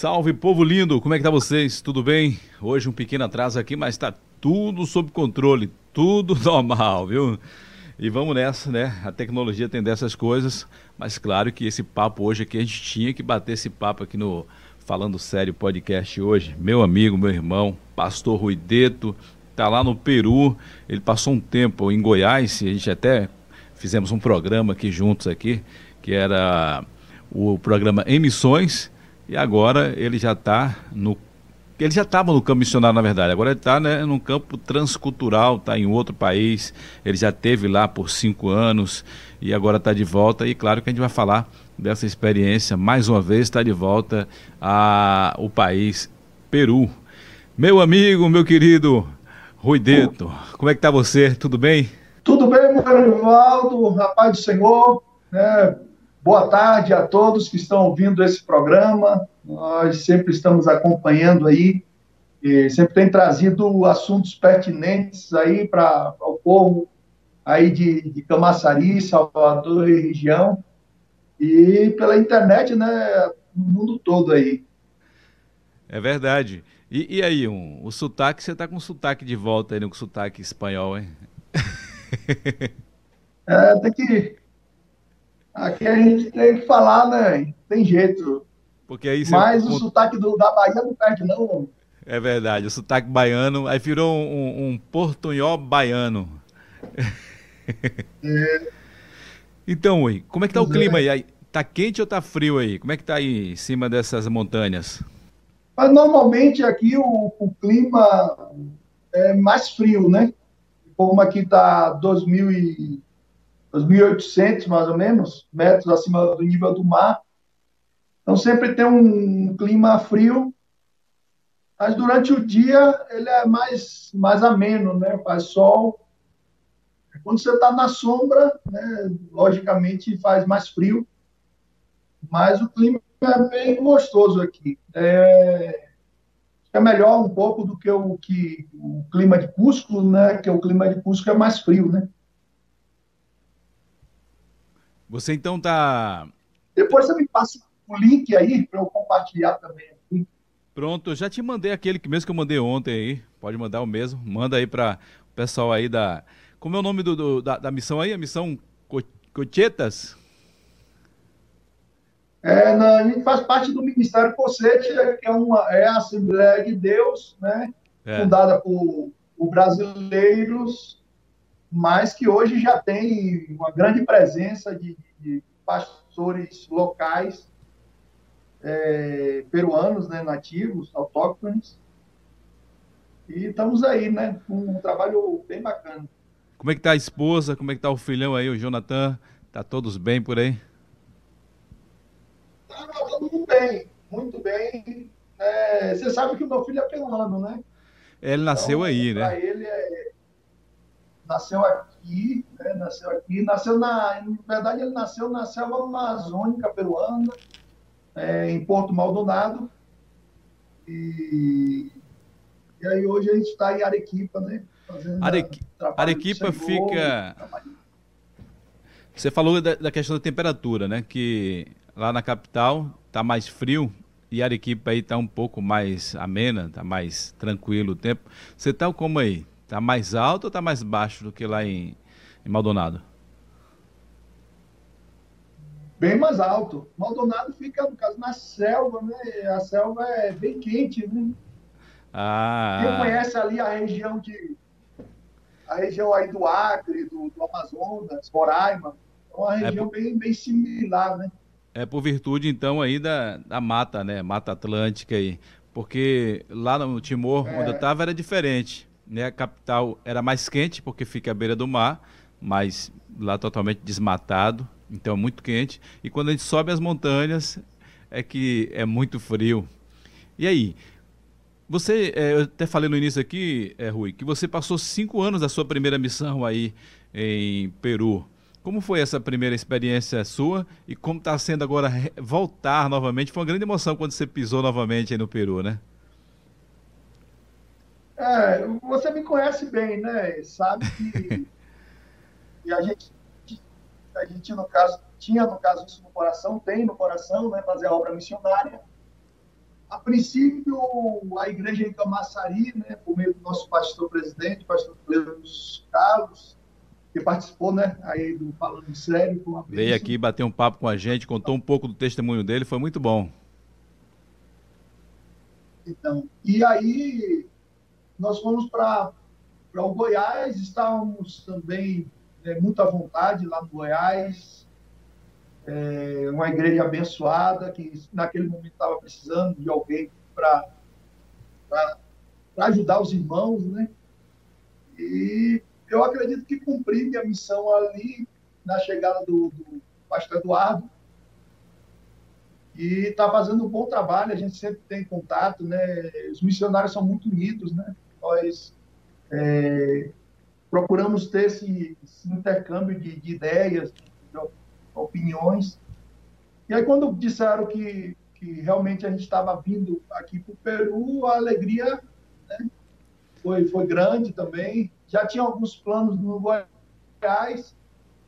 Salve, povo lindo! Como é que tá vocês? Tudo bem? Hoje um pequeno atraso aqui, mas tá tudo sob controle, tudo normal, viu? E vamos nessa, né? A tecnologia tem dessas coisas, mas claro que esse papo hoje aqui, a gente tinha que bater esse papo aqui no Falando Sério Podcast hoje. Meu amigo, meu irmão, pastor Ruideto, tá lá no Peru, ele passou um tempo em Goiás, e a gente até fizemos um programa aqui juntos aqui, que era o programa Emissões, e agora ele já está no. Ele já estava no campo missionário, na verdade. Agora ele está né, no campo transcultural, está em outro país. Ele já teve lá por cinco anos e agora está de volta. E claro que a gente vai falar dessa experiência. Mais uma vez está de volta ao país Peru. Meu amigo, meu querido Rui Deto, como é que está você? Tudo bem? Tudo bem, meu Rivaldo, rapaz do Senhor. Né? Boa tarde a todos que estão ouvindo esse programa. Nós sempre estamos acompanhando aí, sempre tem trazido assuntos pertinentes aí para o povo aí de, de Camaçari, Salvador e região, e pela internet, né, no mundo todo aí. É verdade. E, e aí, um, o sotaque, você está com sotaque de volta aí, né, com sotaque espanhol, hein? é, tem que Aqui a gente tem que falar, né? Tem jeito. Porque aí você... Mas o sotaque do, da Bahia não perde, não. É verdade, o sotaque baiano, aí virou um, um portunhol baiano. É. Então, ui, como é que tá o clima é. aí? Tá quente ou tá frio aí? Como é que tá aí em cima dessas montanhas? Mas normalmente aqui o, o clima é mais frio, né? Como aqui tá 2000 e 2.800 mais ou menos metros acima do nível do mar. Então sempre tem um clima frio, mas durante o dia ele é mais mais ameno, né? Faz sol. Quando você está na sombra, né, logicamente faz mais frio, mas o clima é bem gostoso aqui. É, é melhor um pouco do que o que o clima de Cusco, né? Que o clima de Cusco é mais frio, né? Você então tá. Depois você me passa o link aí para eu compartilhar também. Pronto, eu já te mandei aquele que mesmo que eu mandei ontem aí. Pode mandar o mesmo. Manda aí para o pessoal aí da. Como é o nome do, do da, da, missão aí? A missão Cochetas? É, não, a gente faz parte do Ministério Cocete, que é, uma, é a Assembleia de Deus, né? É. Fundada por, por brasileiros mas que hoje já tem uma grande presença de, de pastores locais é, peruanos, né, nativos, autóctones. E estamos aí, né, com um trabalho bem bacana. Como é que tá a esposa? Como é que tá o filhão aí, o Jonathan? Tá todos bem por aí? Tá muito bem, muito bem. É, você sabe que o meu filho é peruano, né? Ele nasceu então, aí, né? ele é, nasceu aqui, né, nasceu aqui, nasceu na, na verdade ele nasceu na selva amazônica peruana, é, em Porto Maldonado, e, e aí hoje a gente está em Arequipa, né? Arequi Arequipa fica... Você falou da, da, questão da temperatura, né? Que lá na capital está mais frio e Arequipa aí está um pouco mais amena, está mais tranquilo o tempo. Você está como aí? Está mais alto ou está mais baixo do que lá em, em Maldonado? Bem mais alto. Maldonado fica, no caso, na selva, né? A selva é bem quente, né? Ah. Quem conhece ali a região de. A região aí do Acre, do, do Amazonas, Roraima, é uma é região é por... bem, bem similar, né? É por virtude, então, aí da, da mata, né? Mata Atlântica aí. Porque lá no Timor, é... onde eu estava, era diferente né? A capital era mais quente porque fica à beira do mar, mas lá totalmente desmatado, então é muito quente. E quando a gente sobe as montanhas é que é muito frio. E aí? Você, é, eu até falei no início aqui, é, Rui, que você passou cinco anos da sua primeira missão aí em Peru. Como foi essa primeira experiência sua e como está sendo agora voltar novamente? Foi uma grande emoção quando você pisou novamente aí no Peru, né? É, você me conhece bem, né? Sabe que e a gente, a gente no caso tinha no caso isso no coração, tem no coração, né? Fazer a obra missionária. princípio, a igreja em Camaçari, né, por meio do nosso pastor-presidente, pastor Carlos Carlos, que participou, né, aí do Falando Sério. Com a Veio aqui bater um papo com a gente, contou um pouco do testemunho dele, foi muito bom. Então, e aí nós fomos para o Goiás, estávamos também é, muito à vontade lá no Goiás, é, uma igreja abençoada que naquele momento estava precisando de alguém para ajudar os irmãos, né? E eu acredito que cumpri minha missão ali na chegada do, do pastor Eduardo e está fazendo um bom trabalho. A gente sempre tem contato, né? Os missionários são muito unidos, né? Nós é, procuramos ter esse, esse intercâmbio de, de ideias, de opiniões. E aí, quando disseram que, que realmente a gente estava vindo aqui para o Peru, a alegria né, foi, foi grande também. Já tinha alguns planos no Goiás,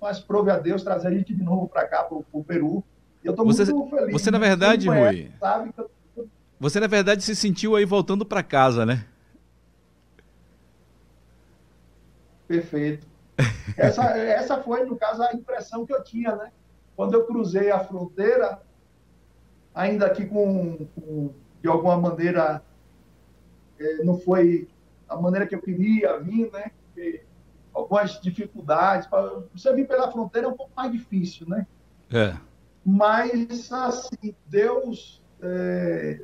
mas prove a Deus trazer a gente de novo para cá, para o Peru. Eu estou muito feliz. Você, na verdade, Rui, sabe, você, na verdade, se sentiu aí voltando para casa, né? Perfeito. Essa, essa foi, no caso, a impressão que eu tinha, né? Quando eu cruzei a fronteira, ainda aqui com, com de alguma maneira, é, não foi a maneira que eu queria vir, né? Porque algumas dificuldades. Pra, você vir pela fronteira é um pouco mais difícil, né? É. Mas, assim, Deus é,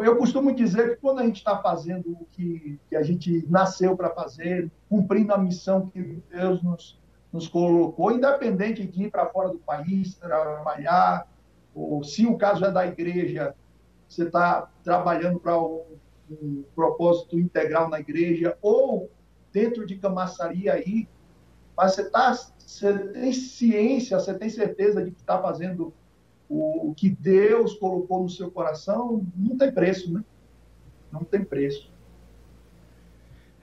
eu costumo dizer que quando a gente está fazendo o que, que, a gente nasceu para fazer, cumprindo a missão que Deus nos, nos colocou, independente de ir para fora do país, trabalhar, ou se o caso é da igreja, você está trabalhando para um, um, propósito integral na igreja, ou dentro de camaçaria aí, mas você, tá, você tem ciência, você tem certeza de que está fazendo o que Deus colocou no seu coração não tem preço, né? Não tem preço.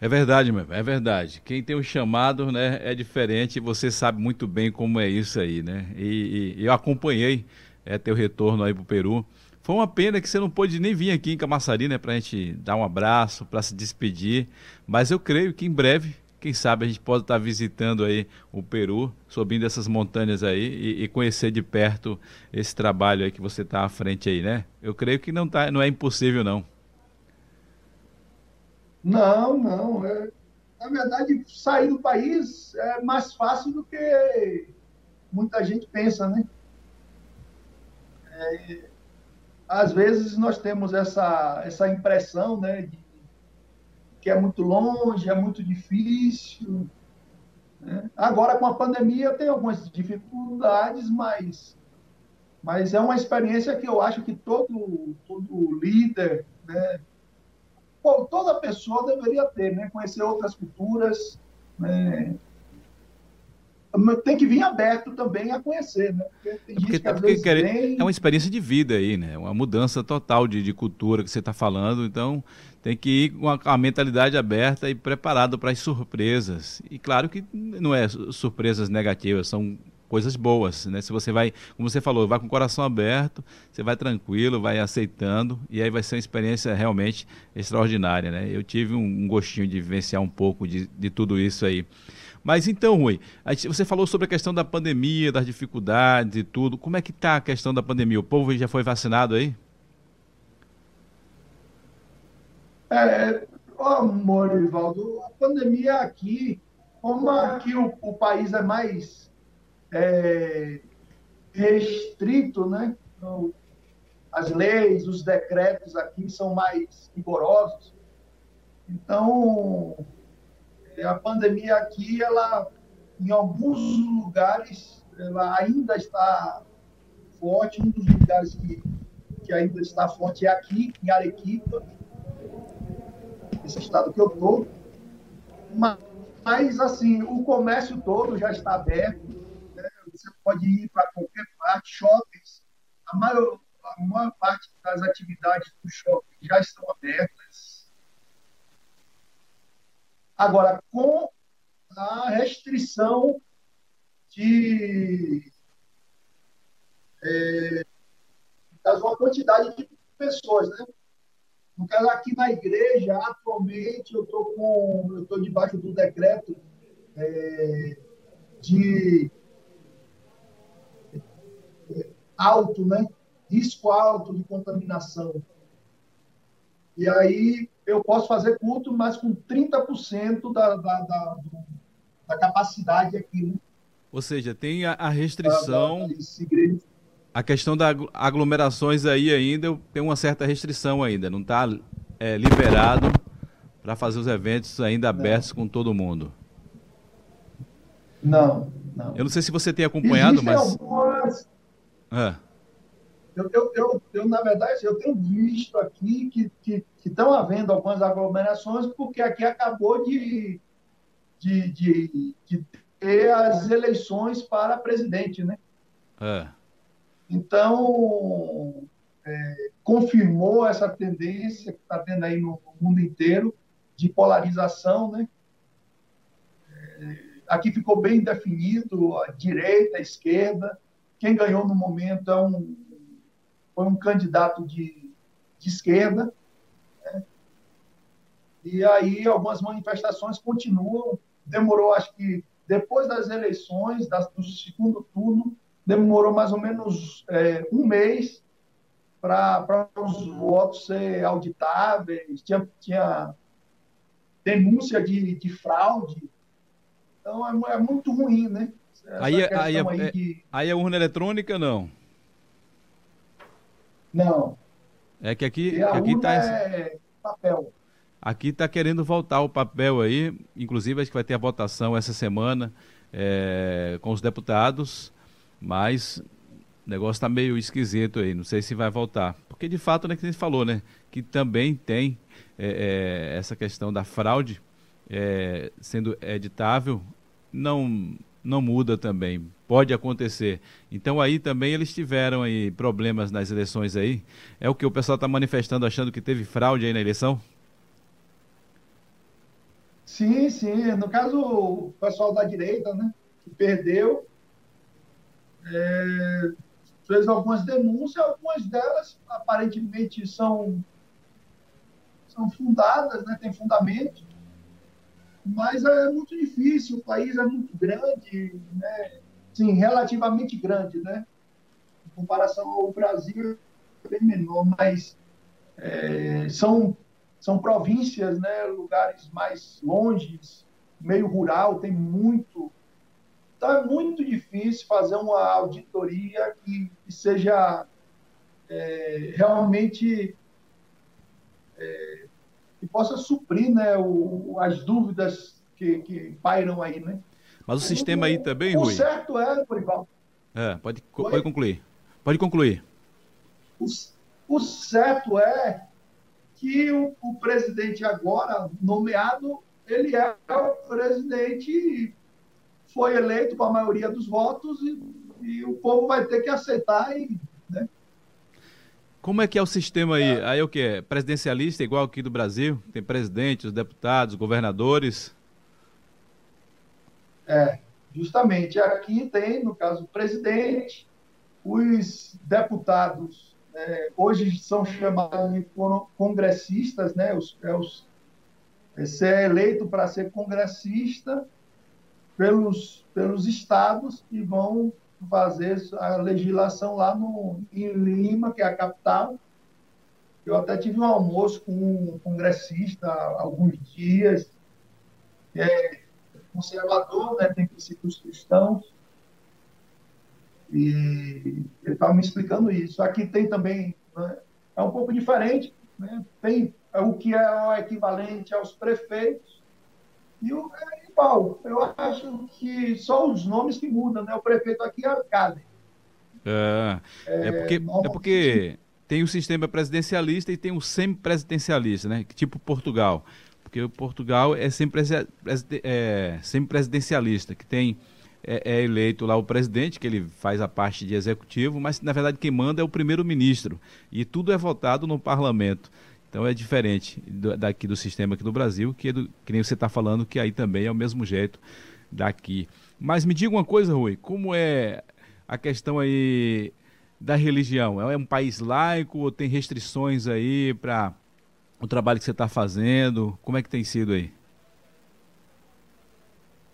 É verdade, meu, é verdade. Quem tem o chamado, né, é diferente. Você sabe muito bem como é isso aí, né? E, e eu acompanhei é, teu retorno aí pro Peru. Foi uma pena que você não pôde nem vir aqui em Camaçari, né, pra gente dar um abraço, para se despedir. Mas eu creio que em breve quem sabe a gente pode estar visitando aí o Peru, subindo essas montanhas aí e, e conhecer de perto esse trabalho aí que você está à frente aí, né? Eu creio que não, tá, não é impossível, não. Não, não. É, na verdade, sair do país é mais fácil do que muita gente pensa, né? É, às vezes nós temos essa, essa impressão, né, de que é muito longe, é muito difícil. Né? Agora, com a pandemia, tem algumas dificuldades, mas, mas é uma experiência que eu acho que todo, todo líder, né? toda pessoa deveria ter, né? conhecer outras culturas, né? tem que vir aberto também a conhecer, né? Porque é porque, que, vezes vem... É uma experiência de vida aí, né? Uma mudança total de, de cultura que você está falando, então tem que ir com a, a mentalidade aberta e preparado para as surpresas. E claro que não é surpresas negativas, são coisas boas, né? Se você vai, como você falou, vai com o coração aberto, você vai tranquilo, vai aceitando e aí vai ser uma experiência realmente extraordinária, né? Eu tive um, gostinho de vivenciar um pouco de, de tudo isso aí. Mas então, Rui, você falou sobre a questão da pandemia, das dificuldades e tudo. Como é que está a questão da pandemia? O povo já foi vacinado aí? É, oh, Morivaldo, a pandemia aqui, como aqui o, o país é mais é, restrito, né? Então, as leis, os decretos aqui são mais rigorosos. Então, a pandemia aqui, ela, em alguns lugares, ela ainda está forte. Um dos lugares que, que ainda está forte é aqui, em Arequipa, esse estado que eu estou. Mas, mas, assim, o comércio todo já está aberto. Né? Você pode ir para qualquer parte, shoppings. A maior, a maior parte das atividades do shopping já estão abertas Agora, com a restrição de é, uma quantidade de pessoas, né? No caso, aqui na igreja, atualmente, eu estou com. Eu estou debaixo do decreto é, de alto, né? Risco alto de contaminação. E aí eu posso fazer culto, mas com 30% da, da, da, da capacidade aqui, né? Ou seja, tem a, a restrição. A questão das aglomerações aí ainda tem uma certa restrição ainda, não está é, liberado para fazer os eventos ainda abertos não. com todo mundo. Não, não. Eu não sei se você tem acompanhado, Existem mas. Algumas... É. Eu, eu, eu, eu, na verdade, eu tenho visto aqui que estão que, que havendo algumas aglomerações, porque aqui acabou de, de, de, de ter as eleições para presidente, né? É. Então, é, confirmou essa tendência que está tendo aí no, mundo inteiro de polarização, né? É, aqui ficou bem definido a direita, a esquerda. Quem ganhou no momento é um, foi um candidato de, de esquerda. Né? E aí algumas manifestações continuam. Demorou, acho que depois das eleições, das, do segundo turno, demorou mais ou menos é, um mês para os votos ser auditáveis, tinha, tinha denúncia de, de fraude. Então é, é muito ruim, né? aí, é, aí, é, aí, de... aí é urna eletrônica, não? Não. É que aqui, aqui está é papel. Aqui está querendo voltar o papel aí, inclusive acho que vai ter a votação essa semana é, com os deputados, mas o negócio está meio esquisito aí, não sei se vai voltar. Porque de fato, né, que a gente falou, né, que também tem é, é, essa questão da fraude é, sendo editável, não, não muda também, pode acontecer. Então aí também eles tiveram aí problemas nas eleições aí, é o que o pessoal está manifestando achando que teve fraude aí na eleição? Sim, sim. No caso, o pessoal da direita, né, que perdeu, é, fez algumas denúncias, algumas delas aparentemente são, são fundadas, né, tem fundamento, mas é muito difícil, o país é muito grande, né, sim, relativamente grande, né, em comparação ao Brasil, é bem menor, mas é, são são províncias, né, lugares mais longes, meio rural, tem muito. Então é muito difícil fazer uma auditoria que, que seja é, realmente é, que possa suprir né, o, as dúvidas que, que pairam aí, né? Mas o sistema aí também, o Rui? O certo é, Porival. É, pode, pode concluir. Pode concluir. O, o certo é que o, o presidente agora nomeado, ele é o presidente, foi eleito com a maioria dos votos e, e o povo vai ter que aceitar e, né? Como é que é o sistema aí? É. Aí o que é? Presidencialista igual aqui do Brasil? Tem presidente, os deputados, governadores? É, justamente. Aqui tem, no caso, o presidente, os deputados é, hoje são chamados de congressistas, né? Os, é os, você é eleito para ser congressista pelos, pelos estados que vão fazer a legislação lá no, em Lima, que é a capital. Eu até tive um almoço com um congressista há alguns dias, que é conservador, né, tem princípios cristãos, e ele estava me explicando isso. Aqui tem também, né, é um pouco diferente, né, tem o que é o equivalente aos prefeitos e o é igual. Eu acho que só os nomes que mudam, né? O prefeito aqui é Arcade. É, é, é porque, é porque tem o sistema presidencialista e tem o semipresidencialista, né? Tipo Portugal. Porque o Portugal é é, semipresidencialista, que tem é, é, eleito lá o presidente, que ele faz a parte de executivo, mas na verdade quem manda é o primeiro-ministro. E tudo é votado no parlamento. Então é diferente do, daqui do sistema aqui do Brasil, que, é do, que nem você está falando, que aí também é o mesmo jeito daqui. Mas me diga uma coisa, Rui, como é a questão aí da religião? É um país laico ou tem restrições aí para o trabalho que você está fazendo? Como é que tem sido aí?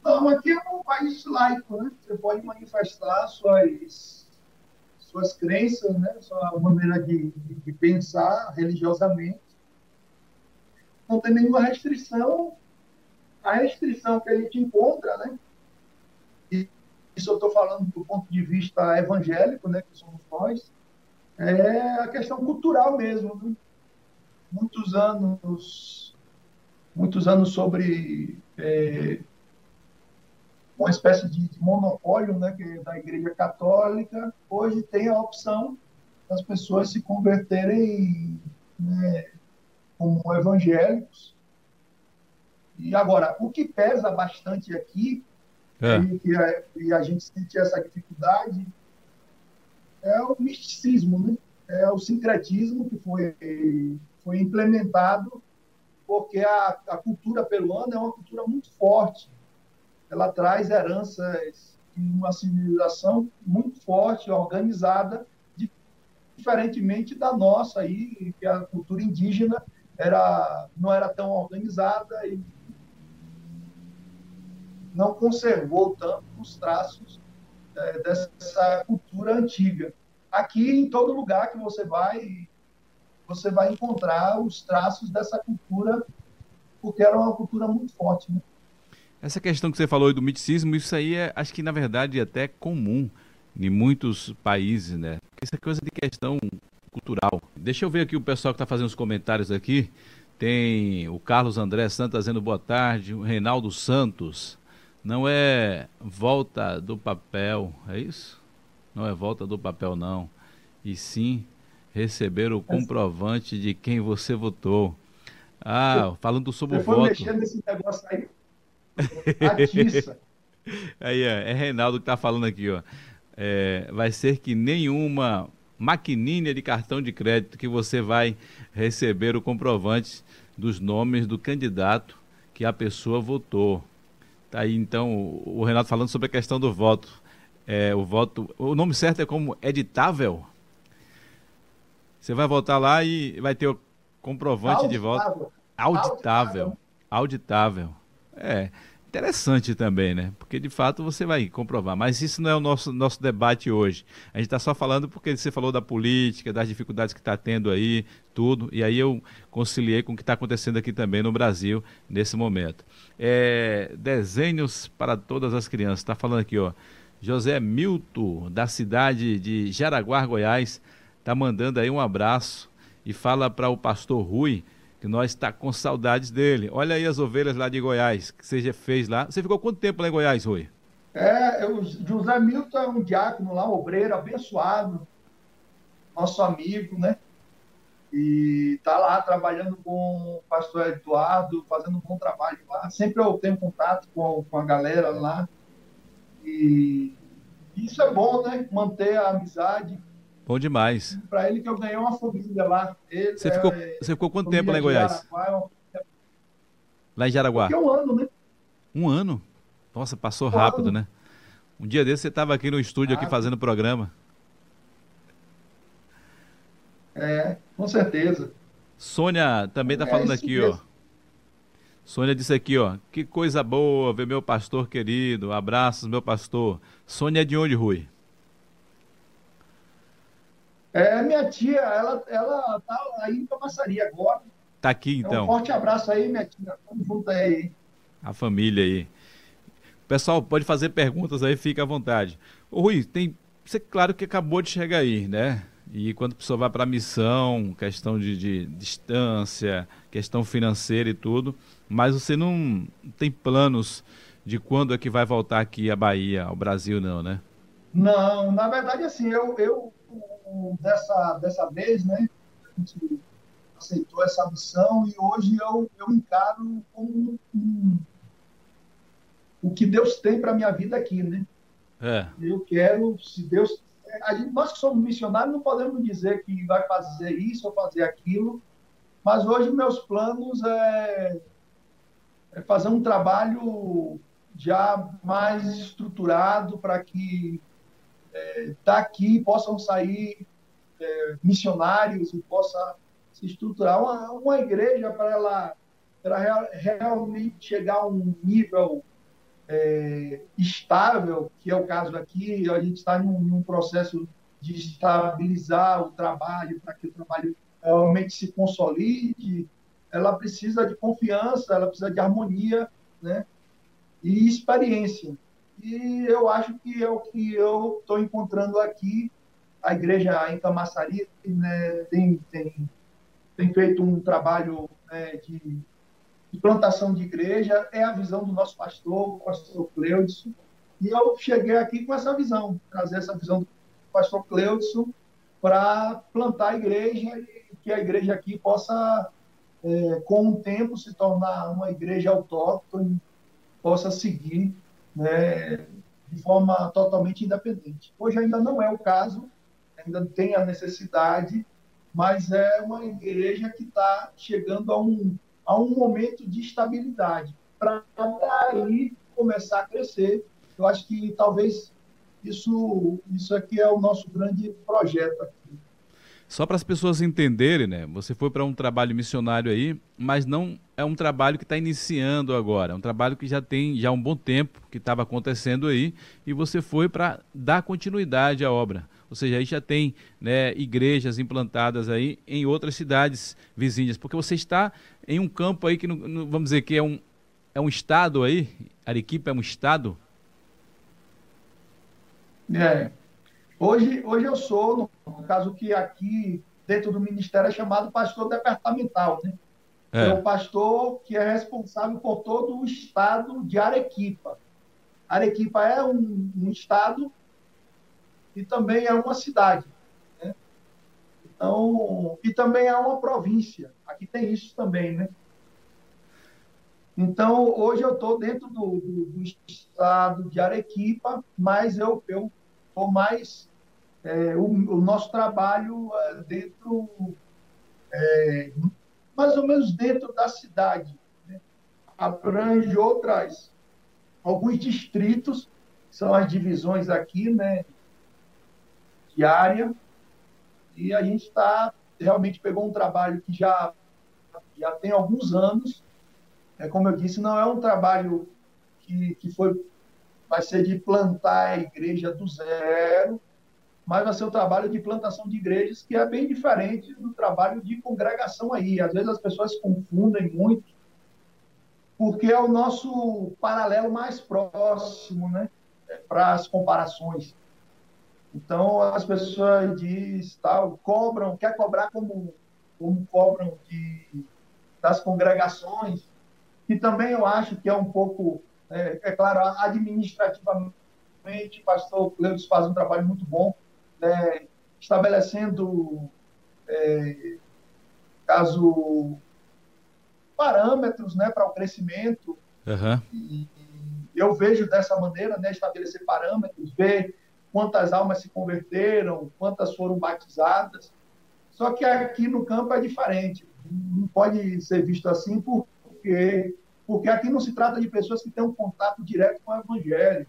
Não, aqui é um país laico, né? Você pode manifestar suas, suas crenças, né? Sua maneira de, de pensar religiosamente. Não tem nenhuma restrição. A restrição que a gente encontra, né? E isso eu estou falando do ponto de vista evangélico, né? Que somos nós. É a questão cultural mesmo. Né? Muitos anos, muitos anos sobre é, uma espécie de, monopólio né, que é da Igreja Católica, hoje tem a opção das pessoas se converterem né, como evangélicos. E agora, o que pesa bastante aqui, é. e, a, e a gente sente essa dificuldade, é o misticismo, né? é o sincretismo que foi, foi implementado, porque a, a cultura peruana é uma cultura muito forte ela traz heranças de uma civilização muito forte, organizada, diferentemente da nossa aí, que a cultura indígena era não era tão organizada e não conservou tanto os traços é, dessa cultura antiga. Aqui, em todo lugar que você vai, você vai encontrar os traços dessa cultura, porque era uma cultura muito forte. Né? Essa questão que você falou do miticismo, isso aí é, acho que na verdade é até comum em muitos países, né? É coisa de questão cultural. Deixa eu ver aqui o pessoal que está fazendo os comentários aqui. Tem o Carlos André Santos dizendo boa tarde, o Reinaldo Santos. Não é volta do papel, é isso? Não é volta do papel, não. E sim receber o comprovante de quem você votou. Ah, falando sobre você o voto. Mexendo nesse negócio aí Atiça. Aí, ó, é Reinaldo que tá falando aqui, ó. É, vai ser que nenhuma maquininha de cartão de crédito que você vai receber o comprovante dos nomes do candidato que a pessoa votou. Tá aí então o, Renato falando sobre a questão do voto. É, o voto, o nome certo é como editável. Você vai votar lá e vai ter o comprovante auditável. de voto auditável. Auditável. É, interessante também, né? Porque de fato você vai comprovar. Mas isso não é o nosso, nosso debate hoje. A gente está só falando porque você falou da política, das dificuldades que está tendo aí, tudo. E aí eu conciliei com o que está acontecendo aqui também no Brasil nesse momento. É, desenhos para todas as crianças. Está falando aqui, ó. José Milton, da cidade de Jaraguá, Goiás, está mandando aí um abraço e fala para o pastor Rui que nós está com saudades dele. Olha aí as ovelhas lá de Goiás, que você já fez lá. Você ficou quanto tempo lá em Goiás, Rui? É, o José Milton é um diácono lá, um obreiro, abençoado, nosso amigo, né? E tá lá trabalhando com o pastor Eduardo, fazendo um bom trabalho lá. Sempre eu tenho contato com, com a galera lá. E isso é bom, né? Manter a amizade, Bom demais. Para ele que eu ganhei uma família lá. Ele você, ficou, é, você ficou quanto tempo lá em Goiás? Jaraguá, é lá em Jaraguá? um ano, né? Um ano? Nossa, passou um rápido, ano. né? Um dia desse você estava aqui no estúdio ah, aqui fazendo programa. É, com certeza. Sônia também está é, falando aqui, mesmo. ó. Sônia disse aqui, ó. Que coisa boa ver meu pastor querido. Abraços, meu pastor. Sônia é de onde, Rui? É, minha tia, ela, ela tá aí em Camaçaria agora. Tá aqui, então. então. Um forte abraço aí, minha tia. Tamo junto aí. A família aí. Pessoal, pode fazer perguntas aí, fica à vontade. Ô, Rui, tem. Você, claro que acabou de chegar aí, né? E quando a pessoa vai para a missão, questão de, de, distância, questão financeira e tudo, mas você não tem planos de quando é que vai voltar aqui à Bahia, ao Brasil, não, né? Não, na verdade, assim, eu, eu dessa, dessa vez, né? A gente aceitou essa missão e hoje eu, eu encaro como um, o que Deus tem para minha vida aqui, né? É. Eu quero, se Deus. A gente, nós que somos missionários não podemos dizer que vai fazer isso ou fazer aquilo, mas hoje meus planos é, é fazer um trabalho já mais estruturado para que é, daqui possam sair é, missionários e possa se estruturar uma, uma igreja para ela, real, realmente chegar a um nível é, estável, que é o caso aqui, a gente está num, num processo de estabilizar o trabalho, para que o trabalho realmente se consolide, ela precisa de confiança, ela precisa de harmonia, né? E experiência. E eu acho que é o que eu estou encontrando aqui. A igreja em Camaçari né, tem, tem, tem feito um trabalho né, de, de, plantação de igreja. É a visão do nosso pastor, o pastor Cleudson. E eu cheguei aqui com essa visão, trazer essa visão do pastor Cleudson para plantar a igreja e que a igreja aqui possa, é, com o tempo, se tornar uma igreja autóctone, possa seguir né, de forma totalmente independente. Hoje ainda não é o caso, ainda tem a necessidade, mas é uma igreja que está chegando a um, a um momento de estabilidade, para aí começar a crescer. Eu acho que talvez isso, isso aqui é o nosso grande projeto aqui. Só para as pessoas entenderem, né? Você foi para um trabalho missionário aí, mas não é um trabalho que está iniciando agora. É um trabalho que já tem já um bom tempo que estava acontecendo aí e você foi para dar continuidade à obra. Ou seja, aí já tem né, igrejas implantadas aí em outras cidades vizinhas, porque você está em um campo aí que vamos dizer que é um é um estado aí. Arequipa é um estado. É. Hoje, hoje eu sou, no caso que aqui dentro do ministério é chamado pastor departamental, né? É. é o pastor que é responsável por todo o estado de Arequipa. Arequipa é um, um estado e também é uma cidade. Né? Então, e também é uma província. Aqui tem isso também, né? Então, hoje eu estou dentro do, do, do, estado de Arequipa, mas eu estou mais é, o, o, nosso trabalho é, dentro, é, mais ou menos dentro da cidade. Né? Abrange outras, alguns distritos, são as divisões aqui, né, de área, e a gente está, realmente pegou um trabalho que já, já tem alguns anos, é, como eu disse, não é um trabalho que, que foi, vai ser de plantar a igreja do zero, mas vai ser o trabalho de plantação de igrejas, que é bem diferente do trabalho de congregação aí. Às vezes as pessoas confundem muito, porque é o nosso paralelo mais próximo, né, para as comparações. Então as pessoas diz, tal, cobram, quer cobrar como, como cobram de, das congregações, que também eu acho que é um pouco, é, é claro, administrativamente, o pastor Cleus faz um trabalho muito bom, né, estabelecendo, é, caso, parâmetros né, para o crescimento. Uhum. E, eu vejo dessa maneira, né, estabelecer parâmetros, ver quantas almas se converteram, quantas foram batizadas. Só que aqui no campo é diferente. Não pode ser visto assim porque, porque aqui não se trata de pessoas que têm um contato direto com o evangelho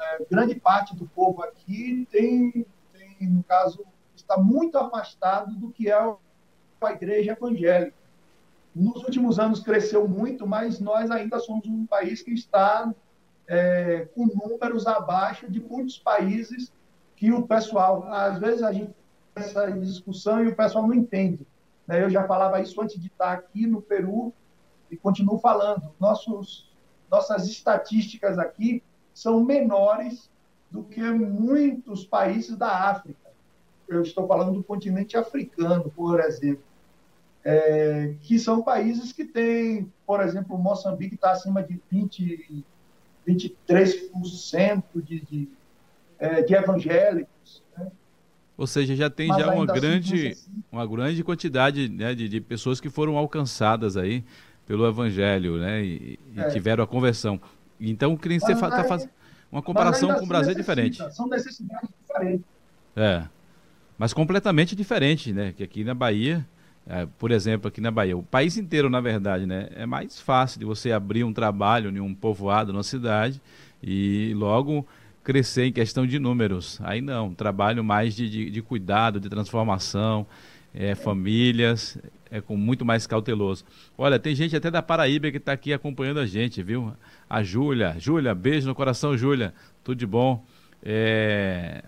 é, grande parte do povo aqui tem, tem, no caso, está muito afastado do que é a igreja evangélica. Nos últimos anos cresceu muito, mas nós ainda somos um país que está é, com números abaixo de muitos países que o pessoal, às vezes a gente tem essa discussão e o pessoal não entende. Né? Eu já falava isso antes de estar aqui no Peru e continuo falando. Nossos, nossas estatísticas aqui são menores do que muitos países da África. Eu estou falando do continente africano, por exemplo. É, que são países que têm, por exemplo, Moçambique está acima de 20, 23% de, de, é, de evangélicos. Né? Ou seja, já tem Mas já uma assim, grande, assim, uma grande quantidade né, de, de pessoas que foram alcançadas aí pelo evangelho né, e, e é. tiveram a conversão. Então, que você está fazendo uma comparação com o Brasil é diferente. São necessidades diferentes. É, mas completamente diferente, né? Que aqui na Bahia, é, por exemplo, aqui na Bahia, o país inteiro, na verdade, né? É mais fácil de você abrir um trabalho em um povoado, numa cidade, e logo crescer em questão de números. Aí não, trabalho mais de, de, de cuidado, de transformação, é, famílias, é com muito mais cauteloso. Olha, tem gente até da Paraíba que está aqui acompanhando a gente, viu? A Júlia. Júlia, beijo no coração, Júlia. Tudo de bom. É,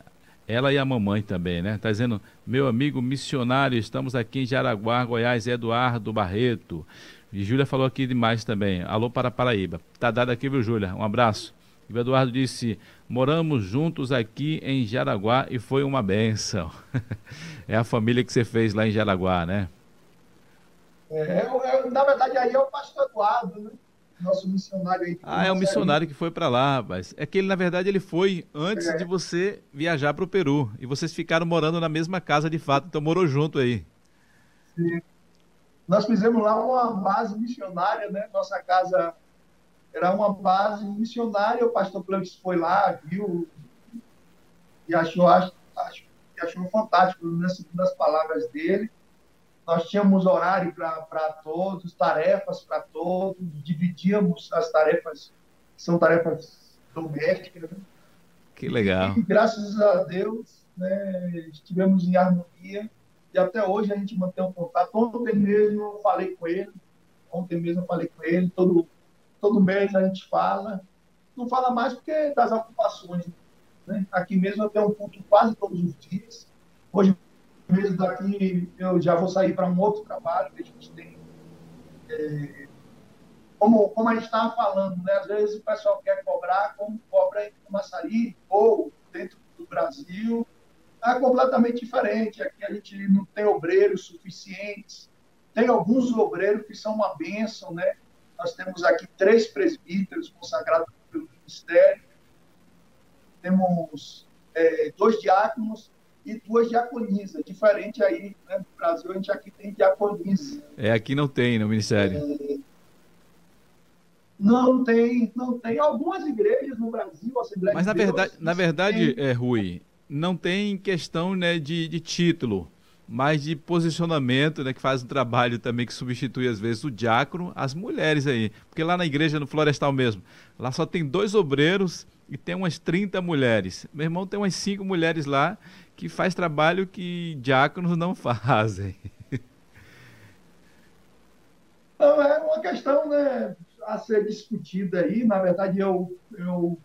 ela e a mamãe também, né? Tá dizendo, meu amigo missionário, estamos aqui em Jaraguá, Goiás, Eduardo Barreto. E Júlia falou aqui demais também. Alô para Paraíba. Tá dado aqui, viu, Júlia? Um abraço. E o Eduardo disse: moramos juntos aqui em Jaraguá e foi uma benção. é a família que você fez lá em Jaraguá, né? É, é, na verdade, aí é o pastor Eduardo, né? Nosso missionário aí. Ah, é o missionário que foi para lá, rapaz. É que ele, na verdade, ele foi antes é. de você viajar para o Peru. E vocês ficaram morando na mesma casa de fato, então morou junto aí. Sim. Nós fizemos lá uma base missionária, né? Nossa casa era uma base missionária. O pastor Cleves foi lá, viu e achou, acho, achou fantástico nas, nas palavras dele. Nós tínhamos horário para todos, tarefas para todos, dividíamos as tarefas, são tarefas domésticas. Né? Que legal. E, graças a Deus, né, estivemos em harmonia e até hoje a gente mantém um contato. Ontem mesmo eu falei com ele, ontem mesmo eu falei com ele, todo todo mês a gente fala. Não fala mais porque das ocupações. Né? Aqui mesmo eu tenho um culto quase todos os dias. Hoje mesmo daqui eu já vou sair para um outro trabalho que a gente tem. É, como, como a gente estava falando, né? às vezes o pessoal quer cobrar como cobra em Massari ou dentro do Brasil. É completamente diferente. Aqui a gente não tem obreiros suficientes. Tem alguns obreiros que são uma bênção, né? Nós temos aqui três presbíteros consagrados pelo ministério, temos é, dois diáconos e duas diaconisas. Diferente aí, né? no Brasil a gente aqui tem diaconisa. É, aqui não tem no ministério. É, não tem, não tem. Algumas igrejas no Brasil, Assembleia Mas de na Deus, verdade, na verdade, é, Rui, não tem questão né, de, de título mas de posicionamento, né, que faz um trabalho também que substitui às vezes o diácono, as mulheres aí. Porque lá na igreja, no Florestal mesmo, lá só tem dois obreiros e tem umas 30 mulheres. Meu irmão tem umas cinco mulheres lá que faz trabalho que diáconos não fazem. Não, é uma questão né, a ser discutida aí. Na verdade, eu, eu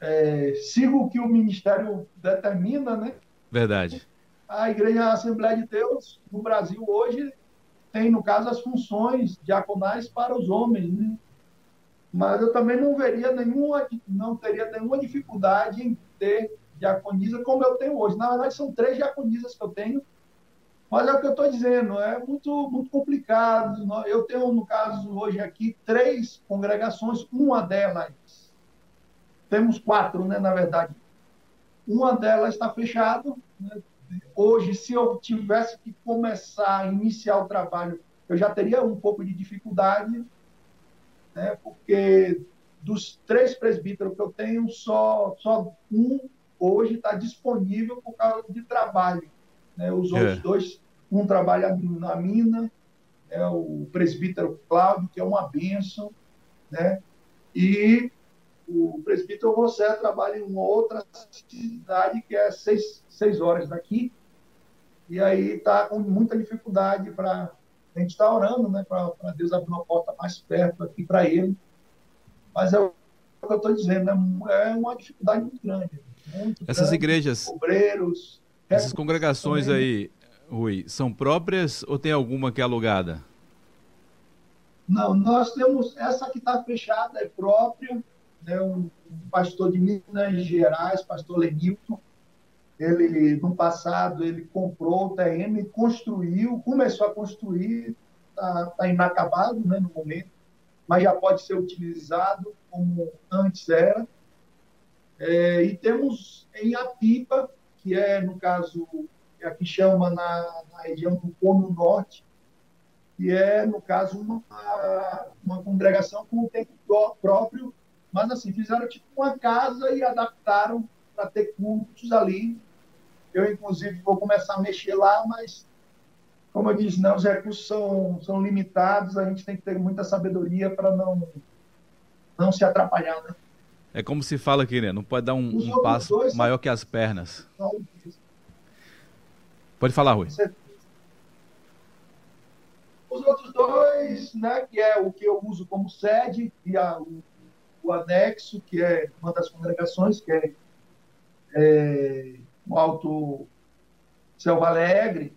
é, sigo o que o Ministério determina, né? Verdade a Igreja Assembleia de Deus no Brasil hoje tem, no caso, as funções diaconais para os homens, né? Mas eu também não veria nenhuma, não teria nenhuma dificuldade em ter diaconisa como eu tenho hoje. Na verdade, são três diaconisas que eu tenho, mas é o que eu estou dizendo, é muito, muito complicado. Eu tenho, no caso, hoje aqui, três congregações, uma delas, temos quatro, né, na verdade. Uma delas está fechada, né, hoje, se eu tivesse que começar iniciar o trabalho, eu já teria um pouco de dificuldade, né, porque dos três presbíteros que eu tenho, só, só um hoje está disponível por causa de trabalho. Né? Os outros é. dois, um trabalha na mina, é o presbítero Cláudio, que é uma bênção, né? e o presbítero José trabalha em uma outra cidade que é seis, seis horas daqui, e aí está com muita dificuldade para. A gente está orando né, para Deus abrir uma porta mais perto aqui para ele. Mas é o que eu estou dizendo, é, é uma dificuldade muito grande. Muito essas grande, igrejas, obreiros, essas congregações também. aí, Rui, são próprias ou tem alguma que é alugada? Não, nós temos essa que está fechada, é própria, né, um, pastor de Minas Gerais, pastor Lenilton, ele no passado ele comprou o terreno e construiu, começou a construir, está tá inacabado né, no momento, mas já pode ser utilizado como antes era. É, e temos em Apipa, que é, no caso, é aqui chama na, na região do Corno Norte, que é, no caso, uma, uma congregação com o tempo próprio, mas assim, fizeram tipo uma casa e adaptaram para ter cultos ali eu, inclusive, vou começar a mexer lá, mas, como eu disse, né, os recursos são, são limitados, a gente tem que ter muita sabedoria para não, não se atrapalhar. Né? É como se fala aqui, né? Não pode dar um, um passo maior que as pernas. Pode falar, Rui. Os outros dois, né, que é o que eu uso como sede, e a, o, o anexo, que é uma das congregações, que é, é o Alto Selva Alegre,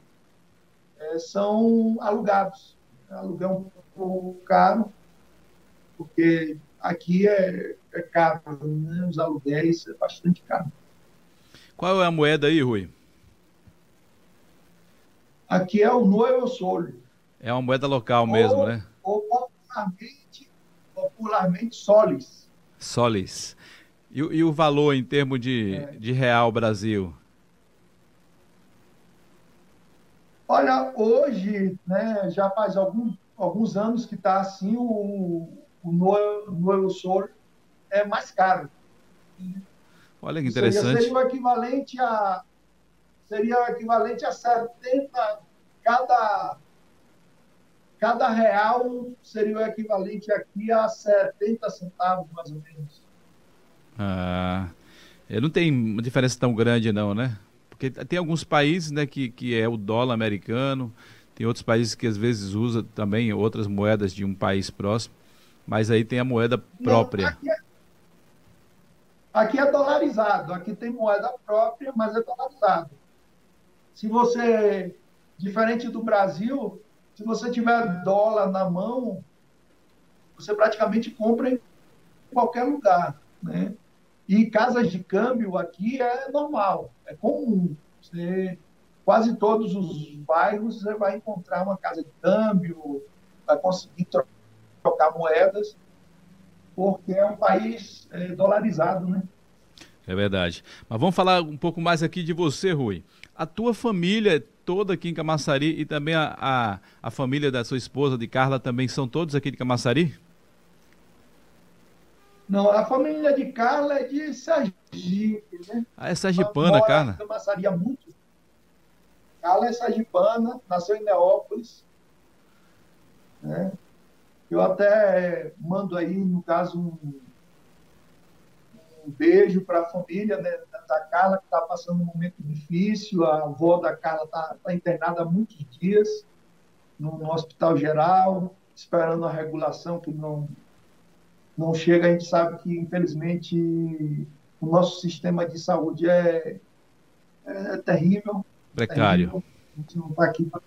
é, são alugados. Aluguel um pouco caro, porque aqui é, é caro, né? os aluguéis é bastante caro. Qual é a moeda aí, Rui? Aqui é o Novo Sol. É uma moeda local mesmo, ou, né? Ou popularmente, popularmente solis. Solis. E, e o valor em termos de, é. de real Brasil? Olha, hoje, né, já faz alguns, alguns anos que está assim, o, o Novo Sol é mais caro. Olha que interessante. Seria, seria o equivalente a seria o equivalente a 70 cada cada real seria o equivalente aqui a 70 centavos mais ou menos. Ah, não tem uma diferença tão grande não, né? Porque tem alguns países, né, que, que é o dólar americano, tem outros países que às vezes usa também outras moedas de um país próximo, mas aí tem a moeda própria. Não, aqui, é, aqui é dolarizado, aqui tem moeda própria, mas é dolarizado. Se você, diferente do Brasil, se você tiver dólar na mão, você praticamente compra em qualquer lugar, né? E casas de câmbio aqui é normal, é comum. Você, quase todos os bairros você vai encontrar uma casa de câmbio, vai conseguir trocar moedas, porque é um país é, dolarizado, né? É verdade. Mas vamos falar um pouco mais aqui de você, Rui. A tua família toda aqui em Camaçari e também a, a, a família da sua esposa, de Carla, também são todos aqui de Camaçari? Não, a família de Carla é de Sergipe, né? Ah, é sergipana, Carla? Camaçaria muito. Carla é sergipana, nasceu em Neópolis. Né? Eu até mando aí, no caso, um, um beijo para a família né, da Carla, que está passando um momento difícil. A avó da Carla está tá internada há muitos dias no, no hospital geral, esperando a regulação que não não chega, a gente sabe que, infelizmente, o nosso sistema de saúde é, é terrível. Precário. Terrível. A gente não está aqui para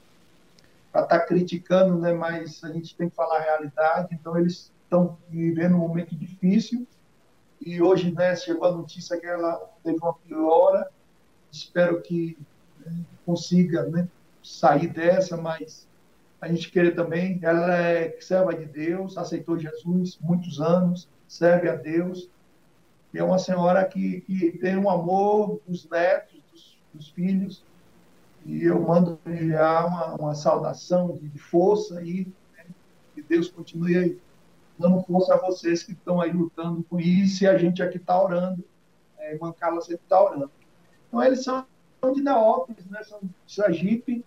estar tá criticando, né, mas a gente tem que falar a realidade. Então, eles estão vivendo um momento difícil. E hoje né, chegou a notícia que ela teve uma piora. Espero que né, consiga né, sair dessa, mas a gente querer também. Ela é serva de Deus, aceitou Jesus muitos anos, serve a Deus. E é uma senhora que, que tem um amor dos netos, dos, dos filhos. E eu mando enviar uma, uma saudação de, força aí. Né? Que Deus continue aí dando força a vocês que estão aí lutando com isso. E a gente aqui está orando. É, irmã Carla sempre está orando. Então, eles são de Neópolis, né? são de Sergipe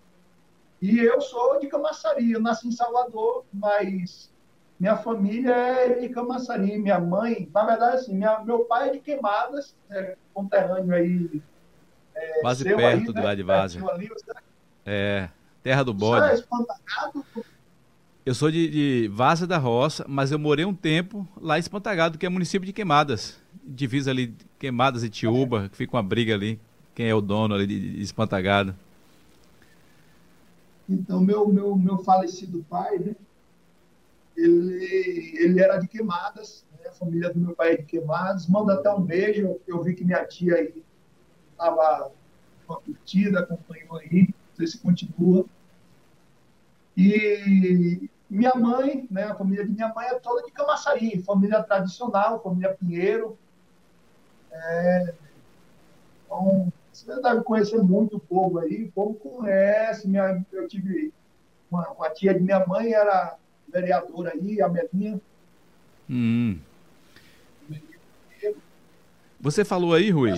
e eu sou de Camaçari, eu nasci em Salvador, mas minha família é de Camaçari. Minha mãe, na verdade, assim, minha, meu pai é de Queimadas, é, conterrâneo aí. É, Quase perto aí, de né? lá de Várzea. É, terra do bode. Eu sou de, de Vaza da Roça, mas eu morei um tempo lá em Espantagado, que é município de Queimadas. Divisa ali Queimadas e Tiúba, que fica uma briga ali. Quem é o dono ali de, de Espantagado. Então, meu, meu, meu falecido pai, né? Ele, ele era de Queimadas, né? a família do meu pai é de Queimadas. Manda até um beijo. Eu vi que minha tia aí estava com a curtida, acompanhou aí. Não sei se continua. E minha mãe, né, a família de minha mãe é toda de Camaçari, família tradicional, família Pinheiro. É, então, você deve conhecer muito o povo aí, o povo conhece. Minha, eu tive uma, uma tia de minha mãe, era vereadora aí, a Melinha. Hum. Você falou aí, Rui.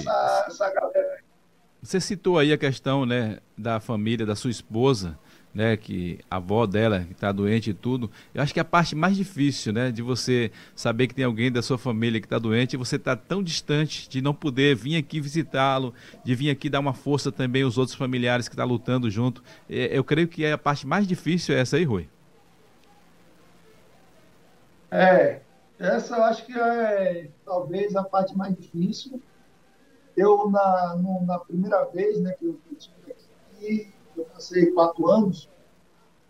Você citou aí a questão, né, da família, da sua esposa, né, que a avó dela que está doente e tudo. Eu acho que a parte mais difícil, né, de você saber que tem alguém da sua família que está doente e você está tão distante de não poder vir aqui visitá-lo, de vir aqui dar uma força também aos outros familiares que estão tá lutando junto. É, eu creio que a parte mais difícil é essa aí, Rui. É, essa eu acho que é talvez a parte mais difícil. Eu, na, no, na primeira vez né, que eu estive aqui, eu passei quatro anos,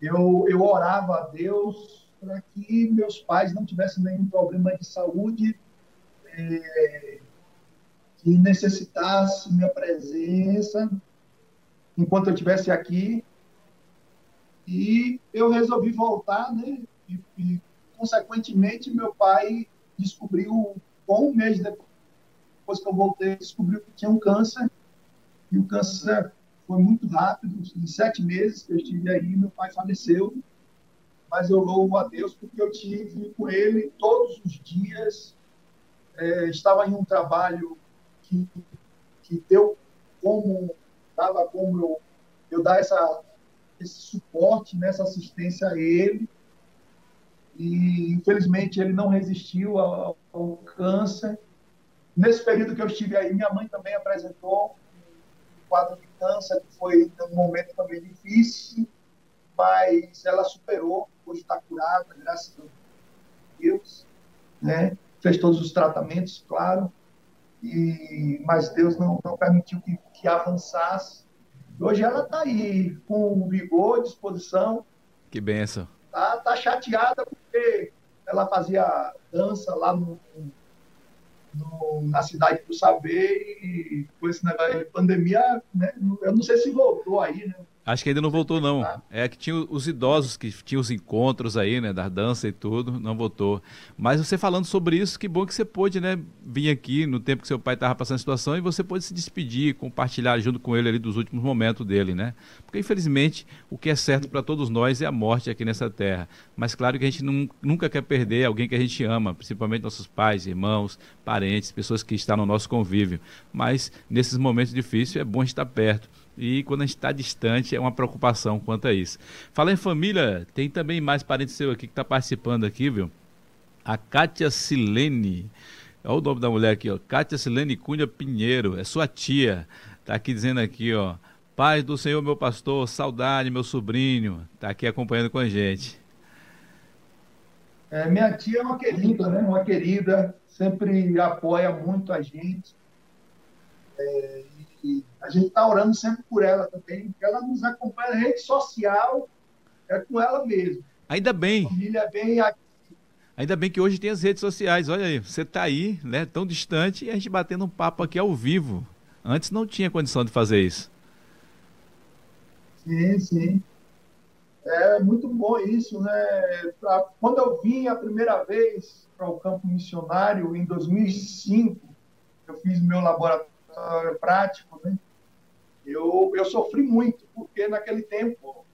eu, eu orava a Deus para que meus pais não tivessem nenhum problema de saúde, é, que necessitasse minha presença enquanto eu estivesse aqui. E eu resolvi voltar, né? E, e, consequentemente, meu pai descobriu, um mês depois que eu voltei, descobriu que tinha um câncer. E o câncer foi muito rápido, em sete meses que eu estive aí, meu pai faleceu, mas eu louvo a Deus porque eu tive com ele todos os dias, é, estava em um trabalho que, que deu como, dava como eu, eu dar essa, esse suporte, nessa assistência a ele, e infelizmente ele não resistiu ao, ao câncer. Nesse período que eu estive aí, minha mãe também apresentou quadro de câncer, que foi um momento também difícil, mas ela superou, hoje está curada, graças a Deus, né? fez todos os tratamentos, claro, e, mas Deus não, não permitiu que, que avançasse. Hoje ela está aí, com vigor, disposição. Que benção. Tá, tá chateada porque ela fazia dança lá no, no, na cidade do saber e com esse negócio de pandemia, né, eu não sei se voltou aí, né? Acho que ainda não voltou, não. É que tinha os idosos que tinham os encontros aí, né, da dança e tudo, não voltou. Mas você falando sobre isso, que bom que você pôde, né, vir aqui no tempo que seu pai estava passando a situação e você pôde se despedir, compartilhar junto com ele ali dos últimos momentos dele, né? Porque infelizmente o que é certo para todos nós é a morte aqui nessa terra. Mas claro que a gente não, nunca quer perder alguém que a gente ama, principalmente nossos pais, irmãos, parentes, pessoas que estão no nosso convívio. Mas nesses momentos difíceis é bom estar perto e quando a gente está distante é uma preocupação quanto a isso. Fala em família, tem também mais parente seu aqui que está participando aqui, viu? A Kátia Silene. Olha o nome da mulher aqui, ó. Kátia Silene Cunha Pinheiro, é sua tia. Está aqui dizendo aqui, ó. Paz do Senhor, meu pastor, saudade, meu sobrinho. Está aqui acompanhando com a gente. É, minha tia é uma querida, né? Uma querida, sempre apoia muito a gente. É, a gente está orando sempre por ela também, porque ela nos acompanha na rede social, é com ela mesmo. Ainda bem. A família é bem Ainda bem que hoje tem as redes sociais. Olha aí, você está aí, né, tão distante, e a gente batendo um papo aqui ao vivo. Antes não tinha condição de fazer isso. Sim, sim. É muito bom isso, né? Pra, quando eu vim a primeira vez para o campo missionário, em 2005, eu fiz meu laboratório prático, né? Eu, eu sofri muito, porque naquele tempo,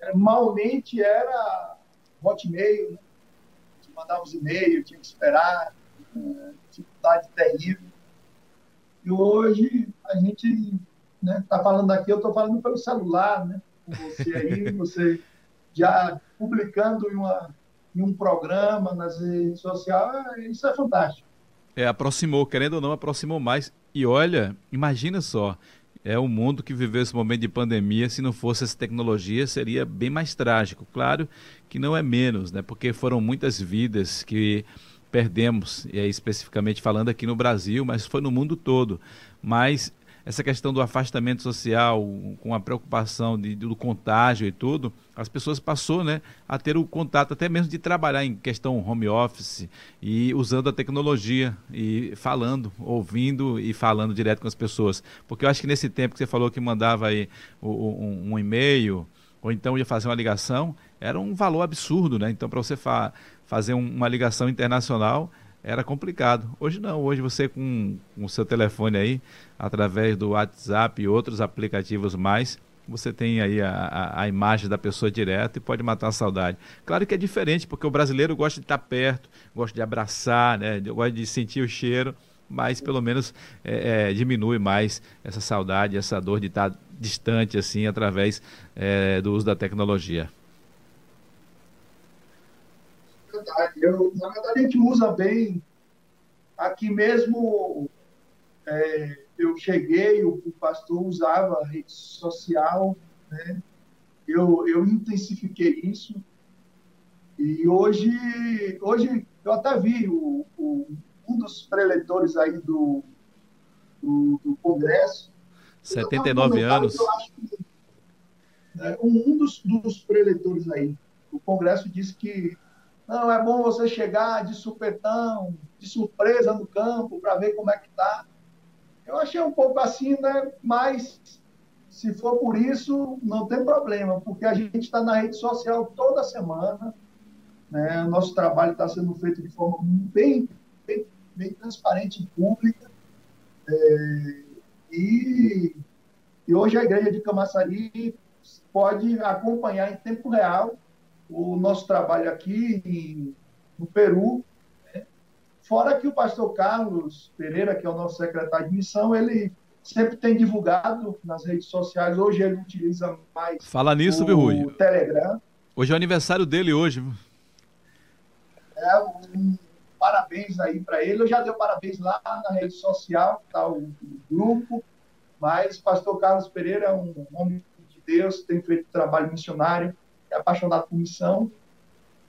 é, malmente era hotmail, né? Te mandava os e-mails, tinha que esperar, é, dificuldade terrível. E hoje a gente né, tá falando aqui, eu estou falando pelo celular, né? Com você aí, você já publicando em, uma, em um programa nas redes sociais, isso é fantástico. É, aproximou, querendo ou não, aproximou mais. E olha, imagina só, é o mundo que viveu esse momento de pandemia, se não fosse essa tecnologia, seria bem mais trágico. Claro que não é menos, né? Porque foram muitas vidas que perdemos, e aí especificamente falando aqui no Brasil, mas foi no mundo todo. Mas essa questão do afastamento social, com a preocupação de, do contágio e tudo, as pessoas passou né, a ter o contato até mesmo de trabalhar em questão home office e usando a tecnologia e falando, ouvindo e falando direto com as pessoas. Porque eu acho que nesse tempo que você falou que mandava aí um, um e-mail ou então ia fazer uma ligação, era um valor absurdo, né? Então para você fa fazer um, uma ligação internacional era complicado. Hoje não, hoje você com, o seu telefone aí, através do WhatsApp e outros aplicativos mais, você tem aí a, a, a, imagem da pessoa direto e pode matar a saudade. Claro que é diferente, porque o brasileiro gosta de estar perto, gosta de abraçar, né? gosta de sentir o cheiro. mas pelo menos é, é, diminui mais essa saudade, essa dor de estar distante assim através é, do uso da tecnologia. Verdade. Eu, na verdade, a gente usa bem. Aqui mesmo, é, eu cheguei, o, o, pastor usava a rede social, né? eu, eu intensifiquei isso. E hoje, hoje eu até vi o, o um dos preletores aí do, do, do Congresso. 79 anos. Que, né, um dos, dos preletores aí do Congresso disse que não, é bom você chegar de supetão, de surpresa no campo, para ver como é que tá. Eu achei um pouco assim, né? Mas se for por isso, não tem problema, porque a gente está na rede social toda semana. Né? O nosso trabalho está sendo feito de forma bem, bem, bem transparente e pública. É, e, e hoje a igreja de Camaçari pode acompanhar em tempo real o nosso trabalho aqui em, no Peru. Né? Fora que o pastor Carlos Pereira, que é o nosso secretário de missão, ele sempre tem divulgado nas redes sociais. Hoje ele utiliza mais Fala nisso, o? Telegram. Hoje é o aniversário dele hoje. É, um parabéns aí para ele. Eu já dei parabéns lá na rede social, tá o, o grupo, mas pastor Carlos Pereira é um homem de Deus, tem feito trabalho missionário é apaixonado por missão,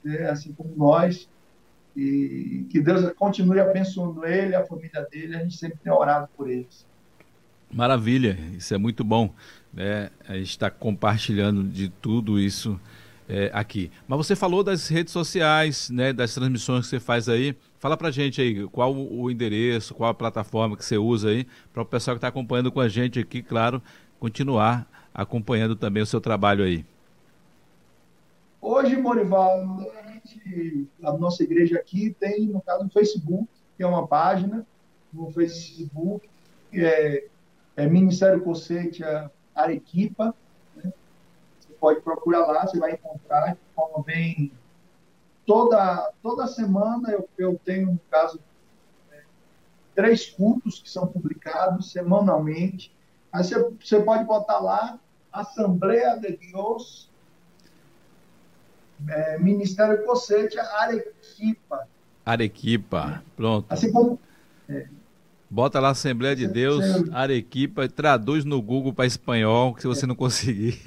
né, assim como nós, e que Deus continue abençoando ele, a família dele, a gente sempre tem orado por eles. Maravilha, isso é muito bom, né? A gente está compartilhando de tudo isso é, aqui. Mas você falou das redes sociais, né? Das transmissões que você faz aí. Fala pra gente aí qual o endereço, qual a plataforma que você usa aí, para o pessoal que está acompanhando com a gente aqui, claro, continuar acompanhando também o seu trabalho aí. Hoje, Morival, a nossa igreja aqui tem, no caso, o Facebook, que é uma página no Facebook, que é, é Ministério Conceita Arequipa. Né? Você pode procurar lá, você vai encontrar de. Toda, toda semana eu, eu tenho, no caso, é, três cultos que são publicados semanalmente. Aí você, você pode botar lá Assembleia de Deus é, Ministério Cocete, Arequipa. Arequipa, pronto. Assim como. É, Bota lá Assembleia de Deus, Arequipa, e traduz no Google para espanhol, se você não conseguir.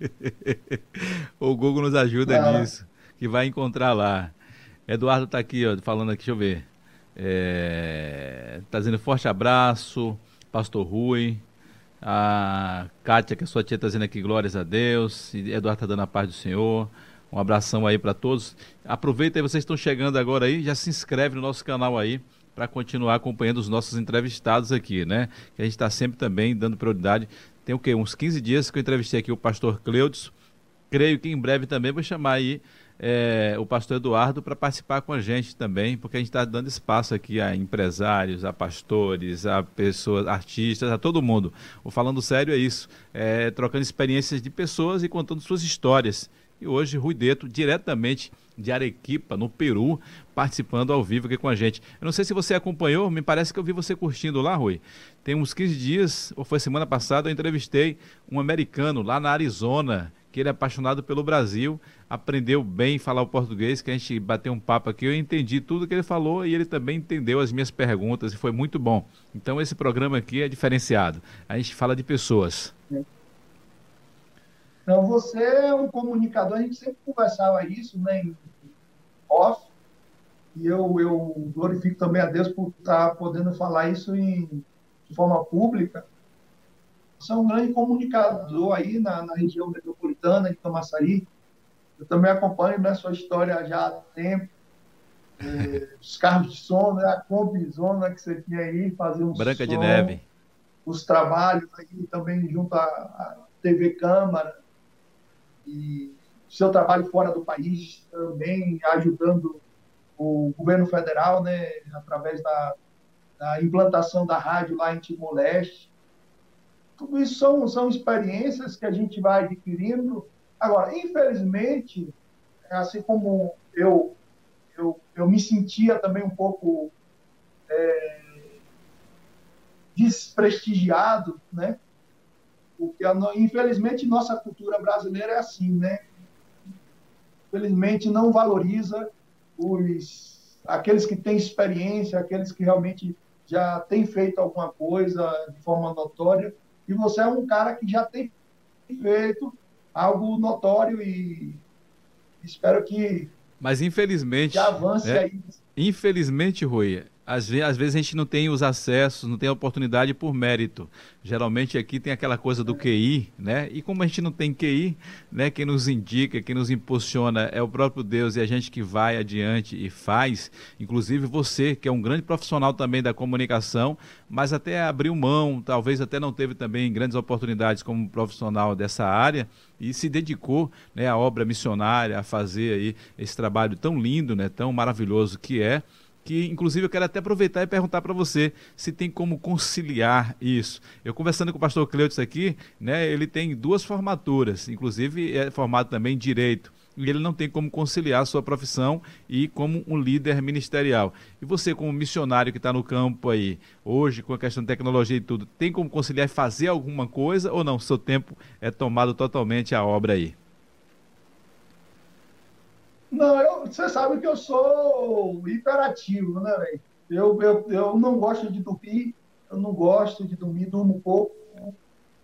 o Google nos ajuda ah. nisso, que vai encontrar lá. Eduardo está aqui, ó, falando aqui, deixa eu ver. É, tá dizendo forte abraço, Pastor Rui. A Kátia, que é sua tia, está dizendo aqui glórias a Deus. E Eduardo está dando a paz do Senhor. Um abração aí para todos. Aproveita aí, vocês estão chegando agora aí, já se inscreve no nosso canal aí para continuar acompanhando os nossos entrevistados aqui, né? Que a gente está sempre também dando prioridade. Tem o quê? Uns 15 dias que eu entrevistei aqui o pastor Cleudes. Creio que em breve também vou chamar aí é, o pastor Eduardo para participar com a gente também, porque a gente está dando espaço aqui a empresários, a pastores, a pessoas, artistas, a todo mundo. O Falando Sério é isso, é, trocando experiências de pessoas e contando suas histórias. E hoje, Rui Deto, diretamente de Arequipa, no Peru, participando ao vivo aqui com a gente. Eu não sei se você acompanhou, me parece que eu vi você curtindo lá, Rui. Tem uns 15 dias, ou foi semana passada, eu entrevistei um americano lá na Arizona, que ele é apaixonado pelo Brasil, aprendeu bem falar o português, que a gente bateu um papo aqui, eu entendi tudo que ele falou e ele também entendeu as minhas perguntas e foi muito bom. Então esse programa aqui é diferenciado. A gente fala de pessoas. Então você é um comunicador, a gente sempre conversava isso, né, em off, e eu, eu glorifico também a Deus por estar podendo falar isso em, de forma pública, você é um grande comunicador aí na, na região metropolitana de Camaçari. Eu também acompanho né, sua história já há tempo. É, os carros de som, né, a Zona que você tinha aí, fazer um Branca som, de Neve. Os trabalhos aí também junto à, TV Câmara. E seu trabalho fora do país também ajudando o governo federal, né, através da, da implantação da rádio lá em Timor-Leste. Tudo isso são, são experiências que a gente vai adquirindo. Agora, infelizmente, assim como eu, eu, eu me sentia também um pouco é, desprestigiado, né? Porque, infelizmente, nossa cultura brasileira é assim, né? Infelizmente, não valoriza os, aqueles que têm experiência, aqueles que realmente já têm feito alguma coisa de forma notória, e você é um cara que já tem feito algo notório e espero que mas infelizmente. avance é, aí. Infelizmente, Rui, às, às vezes a gente não tem os acessos, não tem a oportunidade por mérito. Geralmente aqui tem aquela coisa do QI, né? E como a gente não tem QI, né? Quem nos indica, quem nos impulsiona é o próprio Deus e a gente que vai adiante e faz. Inclusive você, que é um grande profissional também da comunicação, mas até abriu mão, talvez até não teve também grandes oportunidades como profissional dessa área e se dedicou né, à obra missionária, a fazer aí esse trabalho tão lindo, né, tão maravilhoso que é que inclusive eu quero até aproveitar e perguntar para você se tem como conciliar isso. Eu conversando com o pastor Cleutis aqui, né, ele tem duas formaturas, inclusive é formado também em direito e ele não tem como conciliar sua profissão e como um líder ministerial. E você, como missionário que está no campo aí, hoje, com a questão de tecnologia e tudo, tem como conciliar e fazer alguma coisa ou não? Seu tempo é tomado totalmente a obra aí? Não, eu, você sabe que eu sou hiperativo, né, velho? Eu, eu, eu não gosto de dormir, eu não gosto de dormir, durmo pouco.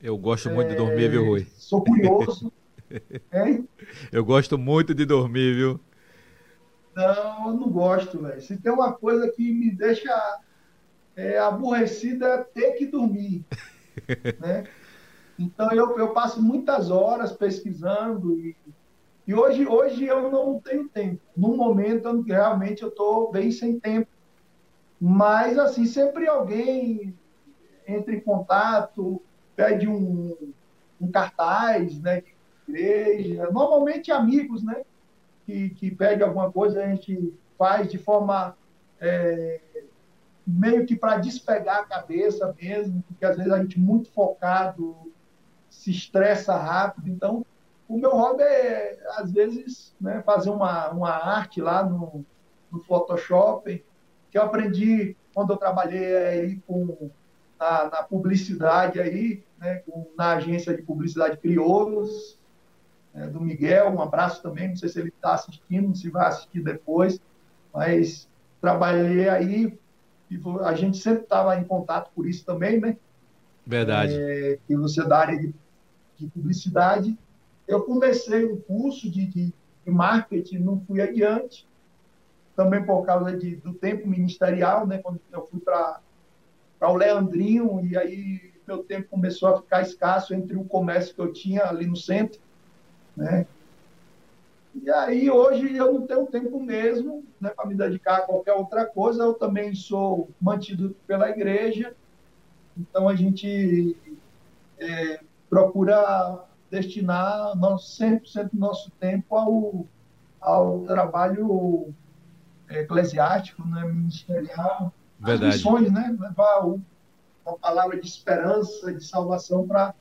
Eu gosto muito é, de dormir, viu, Rui? Sou curioso. Hein? Eu gosto muito de dormir, viu? Não, eu não gosto, velho. Se tem uma coisa que me deixa é, aborrecido é ter que dormir. né? Então eu, eu passo muitas horas pesquisando e, e hoje, hoje eu não tenho tempo. No momento, eu, realmente eu estou bem sem tempo. Mas, assim, sempre alguém entra em contato, pede um, um cartaz, né, igreja, normalmente amigos, né? Que, que pede alguma coisa, a gente faz de forma é, meio que para despegar a cabeça mesmo, porque às vezes a gente muito focado se estressa rápido. Então, o meu hobby é, às vezes, né, fazer uma, uma arte lá no, no Photoshop, que eu aprendi quando eu trabalhei aí com, na, na publicidade aí, né, com, na agência de publicidade Crioulos, é, do Miguel, um abraço também, não sei se ele está assistindo, se vai assistir depois, mas trabalhei aí, e a gente sempre estava em contato por isso também, né? Verdade. É, que você é da área de, de, publicidade. Eu comecei um curso de, de, de, marketing, não fui adiante, também por causa de, do tempo ministerial, né? Quando eu fui para o Leandrinho, e aí meu tempo começou a ficar escasso entre o comércio que eu tinha ali no centro né? E aí, hoje, eu não tenho tempo mesmo né, para me dedicar a qualquer outra coisa. Eu também sou mantido pela igreja, então a gente é, procura destinar nosso, 100% do nosso tempo ao, ao trabalho eclesiástico, né, ministerial, Verdade. as missões, né, levar uma palavra de esperança, de salvação para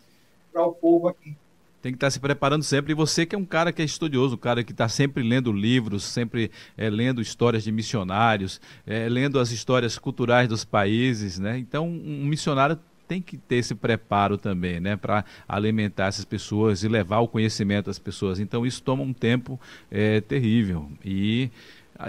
o povo aqui tem que estar se preparando sempre. E você que é um cara que é estudioso, um cara que está sempre lendo livros, sempre é, lendo histórias de missionários, é, lendo as histórias culturais dos países, né? Então, um missionário tem que ter esse preparo também, né, para alimentar essas pessoas e levar o conhecimento às pessoas. Então, isso toma um tempo é, terrível. E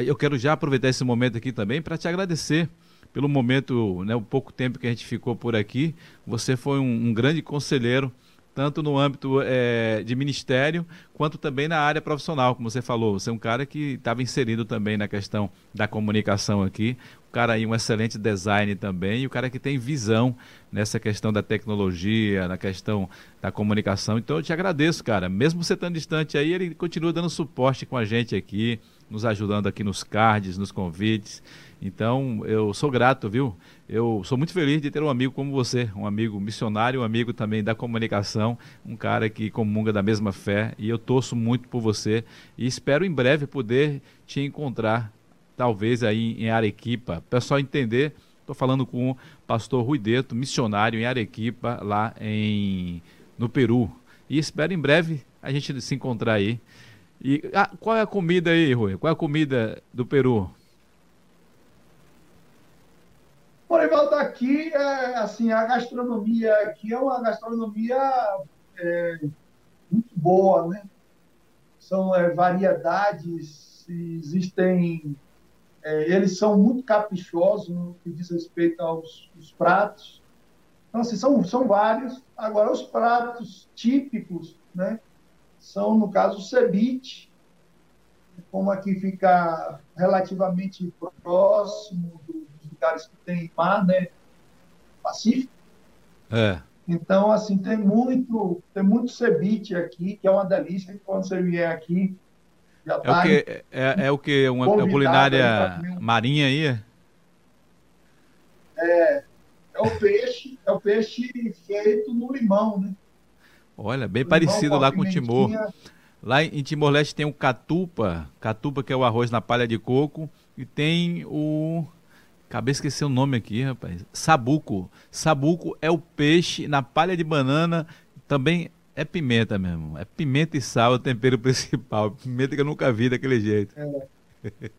eu quero já aproveitar esse momento aqui também para te agradecer pelo momento, né, o pouco tempo que a gente ficou por aqui. Você foi um, um grande conselheiro tanto no âmbito é, de ministério, quanto também na área profissional, como você falou. Você é um cara que estava inserido também na questão da comunicação aqui, um cara aí, um excelente design também, e o cara que tem visão nessa questão da tecnologia, na questão da comunicação. Então eu te agradeço, cara. Mesmo você estando distante aí, ele continua dando suporte com a gente aqui, nos ajudando aqui nos cards, nos convites. Então, eu sou grato, viu? Eu sou muito feliz de ter um amigo como você, um amigo missionário, um amigo também da comunicação, um cara que comunga da mesma fé, e eu torço muito por você e espero em breve poder te encontrar, talvez aí em Arequipa. Pessoal entender, estou falando com o pastor Ruideto, missionário em Arequipa, lá em no Peru. E espero em breve a gente se encontrar aí. E ah, qual é a comida aí, Rui? Qual é a comida do Peru? Aqui, é, assim, a gastronomia aqui é uma gastronomia é, muito boa, né? São é, variedades, existem... É, eles são muito caprichosos no que diz respeito aos, aos pratos. Então, assim, são, são vários. Agora, os pratos típicos, né? São, no caso, o ceviche, como aqui fica relativamente próximo do lugares que tem mar, né? Pacífico. É. Então, assim, tem muito, tem muito ceviche aqui, que é uma delícia. Quando você vier aqui, já é tá. O que, é, é o que? Uma, uma culinária marinha aí? É, é o peixe, é o peixe feito no limão, né? Olha, bem parecido lá com o Timor. Lá em Timor-Leste tem o catupa, catupa que é o arroz na palha de coco, e tem o Acabei de esquecer o nome aqui, rapaz. Sabuco. Sabuco é o peixe na palha de banana. Também é pimenta mesmo. É pimenta e sal o tempero principal. Pimenta que eu nunca vi daquele jeito. É,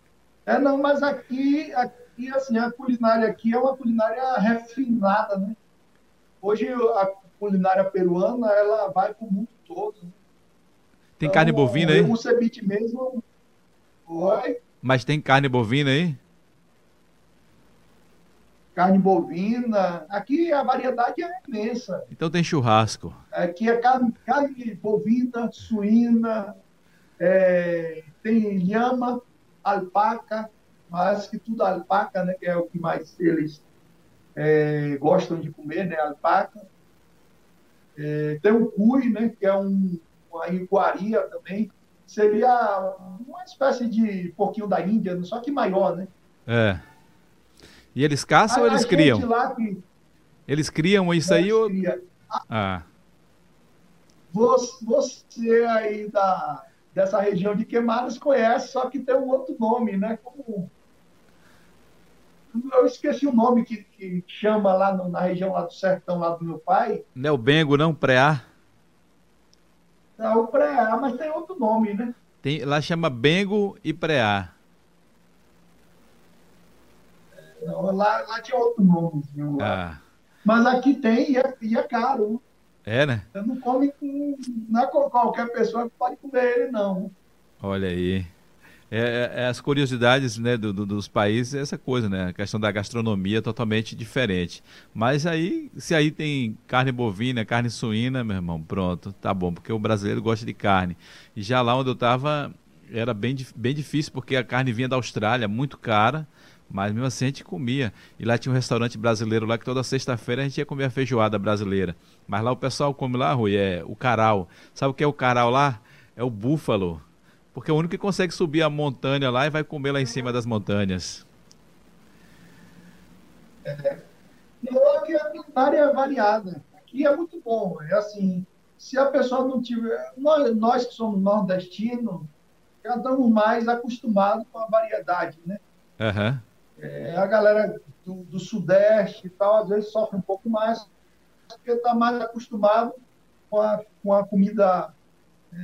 é não, mas aqui, aqui, assim, a culinária aqui é uma culinária refinada, né? Hoje a culinária peruana, ela vai para o mundo todo. Né? Tem então, carne bovina aí? O ceviche mesmo... Oi? Mas tem carne bovina aí? Carne bovina. Aqui a variedade é imensa. Então tem churrasco. Aqui é carne, carne bovina, suína, é, tem lhama, alpaca, mas que tudo alpaca, né, que é o que mais eles é, gostam de comer, né, alpaca. É, tem o cui, né, que é um, uma iguaria também. Seria uma espécie de porquinho da Índia, só que maior, né? É. E eles caçam a, ou eles criam? Que... Eles criam isso aí ou. Ah. Você aí da, dessa região de Queimadas conhece, só que tem um outro nome, né? Como... Eu esqueci o nome que, que chama lá no, na região lá do sertão, lá do meu pai. Não é o Bengo, não? Preá? É o Preá, mas tem outro nome, né? Tem, lá chama Bengo e Preá. Lá, lá tinha outro nome. Ah. Mas aqui tem e é, e é caro. É, né? Você não come com. Não é com qualquer pessoa que pode comer ele, não. Olha aí. É, é, é as curiosidades né, do, do, dos países, é essa coisa, né? A questão da gastronomia é totalmente diferente. Mas aí, se aí tem carne bovina, carne suína, meu irmão, pronto, tá bom, porque o brasileiro gosta de carne. E já lá onde eu estava, era bem, bem difícil, porque a carne vinha da Austrália, muito cara. Mas mesmo assim a gente comia. E lá tinha um restaurante brasileiro lá que toda sexta-feira a gente ia comer a feijoada brasileira. Mas lá o pessoal come lá, Rui, é o caral. Sabe o que é o caral lá? É o búfalo. Porque é o único que consegue subir a montanha lá e vai comer lá em cima das montanhas. É. Eu que a culinária é variada. Aqui é muito bom. É assim, se a pessoa não tiver. Nós, nós que somos nordestinos, já estamos mais acostumados com a variedade, né? Uhum. É, a galera do, do, Sudeste e tal, às vezes sofre um pouco mais, porque está mais acostumado com a, com a comida é,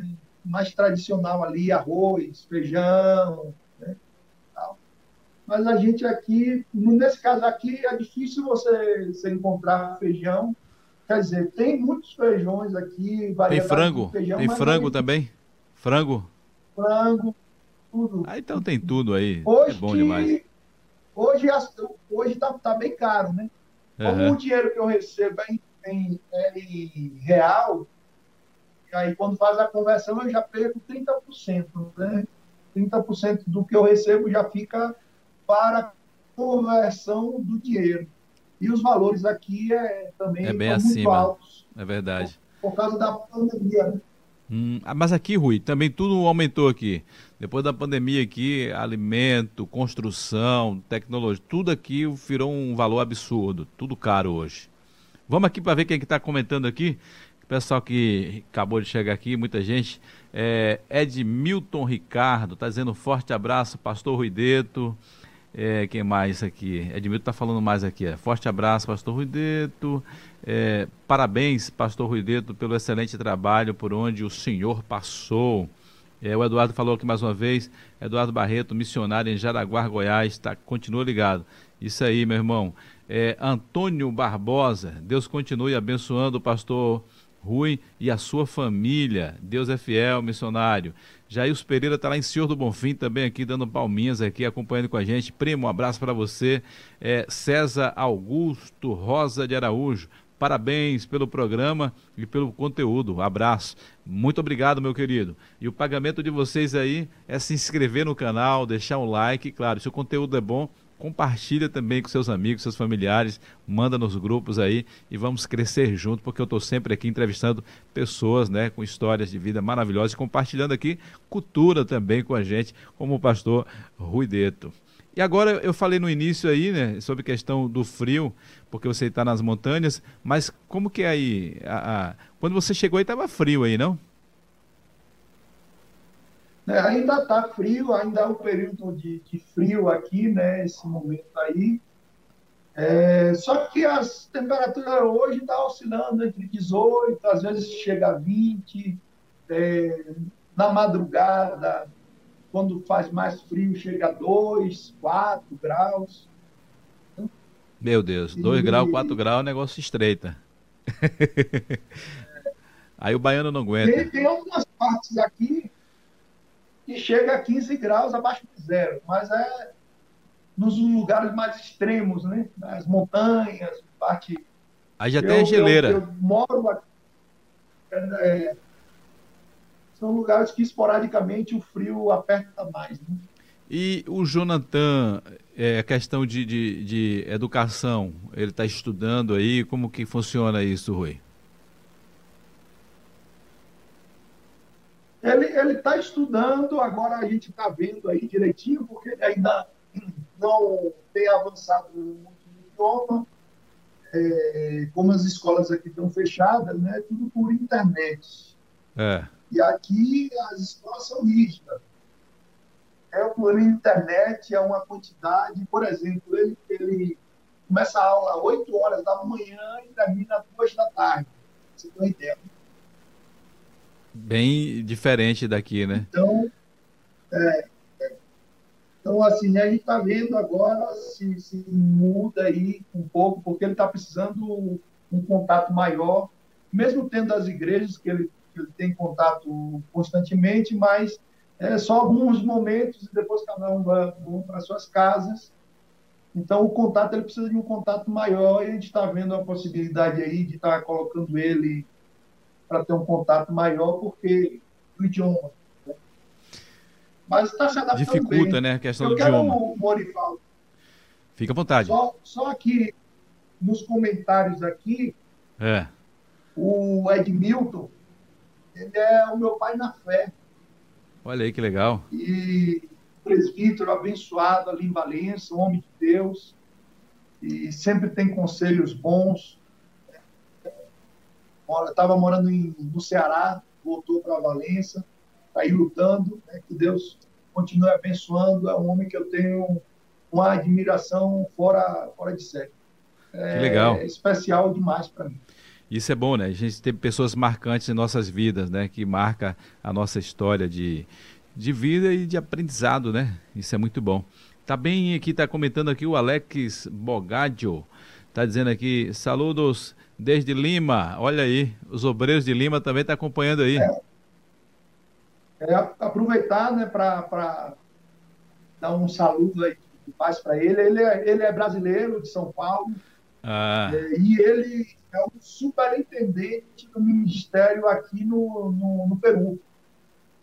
mais tradicional ali, arroz, feijão, né, tal. Mas a gente aqui, nesse caso aqui, é difícil você, você encontrar feijão. Quer dizer, tem muitos feijões aqui. Tem frango? Feijão, tem frango gente... também? Frango? Frango, tudo. Ah, então tem tudo aí. É hoje, é bom demais. Hoje hoje está tá bem caro, né? Como uhum. o dinheiro que eu recebo é em, em, é em real, aí quando faz a conversão eu já perco 30%, né? 30% do que eu recebo já fica para conversão do dinheiro. E os valores aqui é, também é bem acima. altos. É verdade. Por, por causa da pandemia, né? Hum, ah, mas aqui, Rui, também tudo aumentou aqui. Depois da pandemia aqui, alimento, construção, tecnologia, tudo aqui virou um valor absurdo, tudo caro hoje. Vamos aqui para ver quem é está comentando aqui. O pessoal que acabou de chegar aqui, muita gente. É, Edmilton Ricardo, está dizendo forte abraço, pastor Ruideto. É, quem mais aqui? Edmilton está falando mais aqui. É. Forte abraço, pastor Ruideto. É, parabéns, pastor Ruideto, pelo excelente trabalho por onde o senhor passou. É, o Eduardo falou aqui mais uma vez. Eduardo Barreto, missionário em Jaraguá, Goiás. Tá, continua ligado. Isso aí, meu irmão. é, Antônio Barbosa. Deus continue abençoando o pastor Rui e a sua família. Deus é fiel, missionário. Jair Pereira está lá em Senhor do Bonfim também aqui, dando palminhas aqui, acompanhando com a gente. Primo, um abraço para você. É, César Augusto Rosa de Araújo. Parabéns pelo programa e pelo conteúdo. Abraço. Muito obrigado, meu querido. E o pagamento de vocês aí é se inscrever no canal, deixar um like. Claro, se o conteúdo é bom, compartilha também com seus amigos, seus familiares, manda nos grupos aí e vamos crescer junto, porque eu estou sempre aqui entrevistando pessoas, né, com histórias de vida maravilhosas e compartilhando aqui cultura também com a gente, como o pastor Rui Deto. E agora eu falei no início aí, né, sobre questão do frio, porque você está nas montanhas, mas como que é aí? A, a... Quando você chegou aí estava frio aí, não? É, ainda está frio, ainda é um período de, de, frio aqui, né, esse momento aí. É, só que as temperaturas hoje estão tá oscilando entre 18, às vezes chega a 20, é, na madrugada, quando faz mais frio, chega a 2, 4 graus. Meu Deus, 2 e... graus, 4 graus, o negócio estreita. Aí o baiano não aguenta. Tem, tem algumas partes aqui que chega a 15 graus abaixo de zero, mas é nos lugares mais extremos, né? Nas montanhas, parte. Aí já eu, tem a geleira. Eu, eu moro aqui. É, são lugares que esporadicamente o frio aperta mais. Né? E o Jonathan, é, a questão de, de, de educação, ele está estudando aí, como que funciona isso, Rui? Ele está estudando, agora a gente está vendo aí direitinho, porque ele ainda não tem avançado muito no idioma. É, como as escolas aqui estão fechadas, né, tudo por internet. É. E aqui as escolas são rígidas. É por internet, é uma quantidade, por exemplo, ele, ele começa a aula às 8 horas da manhã e termina às 2 da tarde. Você tem ideia. Bem diferente daqui, né? Então, é, é. então assim, a gente está vendo agora se, se, muda aí um pouco, porque ele está precisando um contato maior, mesmo tendo as igrejas que ele, ele tem contato constantemente, mas é só alguns momentos e depois cada um vai para suas casas. Então, o contato, ele precisa de um contato maior e a gente está vendo a possibilidade aí de estar tá colocando ele para ter um contato maior, porque o idioma. Né? Mas está se adaptando Dificulta, bem. né, a questão Eu do idioma. O Morifal. Fica à vontade. Só, só aqui, nos comentários aqui, é. o Edmilton, ele é o meu pai na fé. Olha aí que legal. E presbítero abençoado ali em Valença, um homem de Deus, e sempre tem conselhos bons estava morando em, no Ceará, voltou para Valença, está aí lutando, né, que Deus continue abençoando, é um homem que eu tenho uma admiração fora, fora de série. É, que legal. É especial demais para mim. Isso é bom, né? A gente tem pessoas marcantes em nossas vidas, né? Que marca a nossa história de, de vida e de aprendizado, né? Isso é muito bom. Tá bem aqui, tá comentando aqui o Alex Bogadio. Tá dizendo aqui, saludos desde Lima. Olha aí, os obreiros de Lima também estão tá acompanhando aí. É, é aproveitar, né, para dar um saludo aí de paz para ele. Ele é, ele é brasileiro de São Paulo. Ah. É, e ele é o superintendente do ministério aqui no, no, no Peru.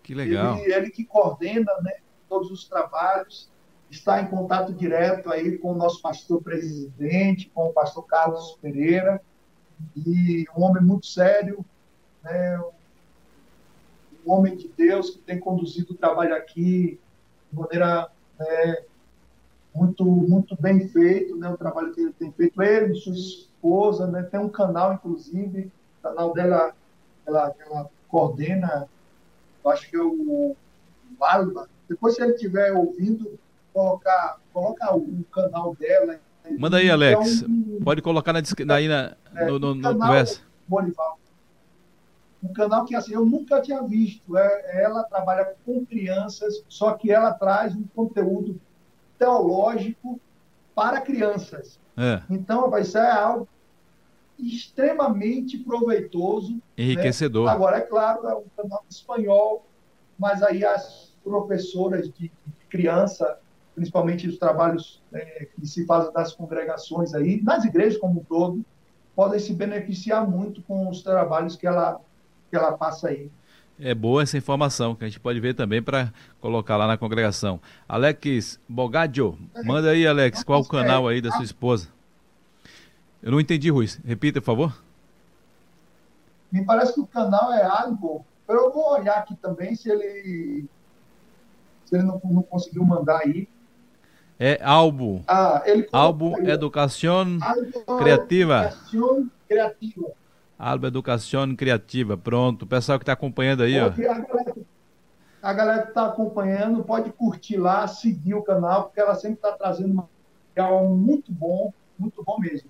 Que legal. Ele, ele que coordena né, todos os trabalhos está em contato direto aí com o nosso pastor presidente, com o pastor Carlos Pereira, e um homem muito sério, né, um homem de Deus que tem conduzido o trabalho aqui de maneira né, muito muito bem feito, né, o trabalho que ele tem feito, ele, sua esposa, né, tem um canal inclusive, o canal dela, ela, ela coordena, acho que é o, o Alba. Depois se ele estiver ouvindo, colocar, coloca o canal dela Manda aí, Alex. Então, Pode colocar na, aí na, é, no, no, no conversa. Bolivar. Um canal que assim, eu nunca tinha visto. É, ela trabalha com crianças, só que ela traz um conteúdo teológico para crianças. É. Então, vai ser algo extremamente proveitoso. Né? Enriquecedor. Né? Agora, é claro, é um canal espanhol, mas aí as professoras de, de criança, principalmente os trabalhos é, que se fazem das congregações aí, nas igrejas como um todo, podem se beneficiar muito com os trabalhos que ela, que ela passa aí. É boa essa informação que a gente pode ver também para colocar lá na congregação. Alex Bogadio, manda aí, Alex, qual o canal aí da sua esposa? Eu não entendi, Ruiz. Repita, por favor. Me parece que o canal é Algo. Eu vou olhar aqui também se ele se ele não, não conseguiu mandar aí. É Albo. Ah, ele Albo Educação Criativa. Educação Criativa. Alba Educação Criativa, pronto. O pessoal que está acompanhando aí, ó. A galera, que está acompanhando pode curtir lá, seguir o canal, porque ela sempre está trazendo material muito bom, muito bom mesmo.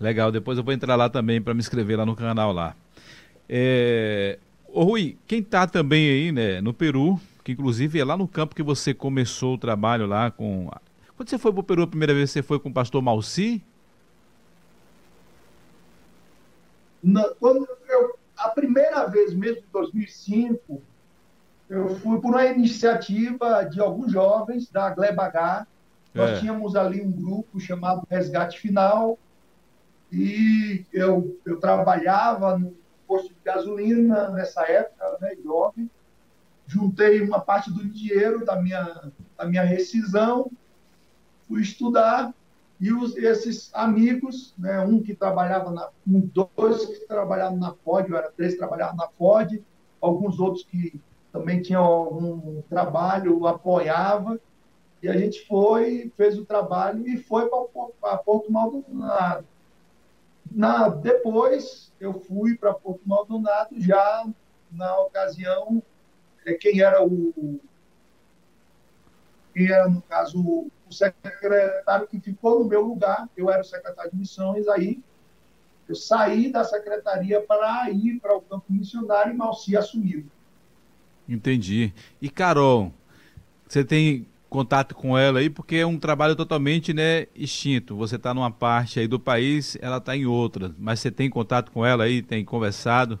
Legal, depois eu vou entrar lá também para me inscrever lá no canal lá. É... Ô Rui, quem está também aí, né, no Peru, que inclusive é lá no campo que você começou o trabalho lá com... Quando você foi para o Peru a primeira vez, você foi com o pastor Malci? Na, quando eu, a primeira vez mesmo, em 2005, eu fui por uma iniciativa de alguns jovens da Gleba H. Nós é. tínhamos ali um grupo chamado Resgate Final e eu, eu trabalhava no posto de gasolina nessa época, né, jovem. Juntei uma parte do dinheiro da minha, da minha rescisão, fui estudar e os, esses amigos, né, um que trabalhava na, um, dois que trabalhavam na Ford, era três trabalhavam na Ford, alguns outros que também tinham algum trabalho, apoiava, e a gente foi, fez o trabalho e foi para Porto Maldonado. Na, depois eu fui para Porto Maldonado, já na ocasião, é, quem era o. Quem era, no caso, o secretário que ficou no meu lugar, eu era o secretário de missões, aí eu saí da secretaria para ir para o campo missionário e Malci assumiu. Entendi. E Carol, você tem contato com ela aí porque é um trabalho totalmente né, extinto. Você está numa parte aí do país, ela está em outra. Mas você tem contato com ela aí, tem conversado?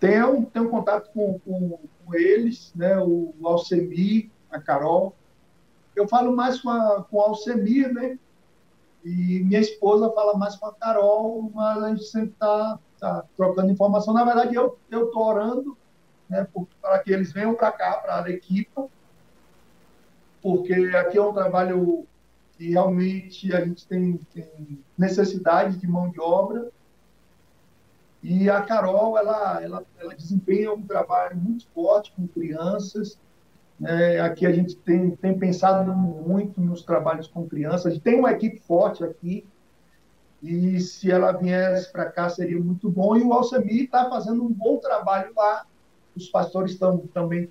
Tenho, tenho contato com, com, com eles, né, o Alcemir, a Carol. Eu falo mais com, a, com o Alcemir, né? E minha esposa fala mais com a Carol, mas a gente sempre está tá trocando informação. Na verdade, eu estou orando né, para que eles venham para cá, para a Arequipa, porque aqui é um trabalho que realmente a gente tem, tem necessidade de mão de obra e a Carol, ela, ela, ela desempenha um trabalho muito forte com crianças. É, aqui a gente tem, tem pensado muito nos trabalhos com crianças. A gente tem uma equipe forte aqui. E se ela viesse para cá, seria muito bom. E o Alcemir está fazendo um bom trabalho lá. Os pastores estão também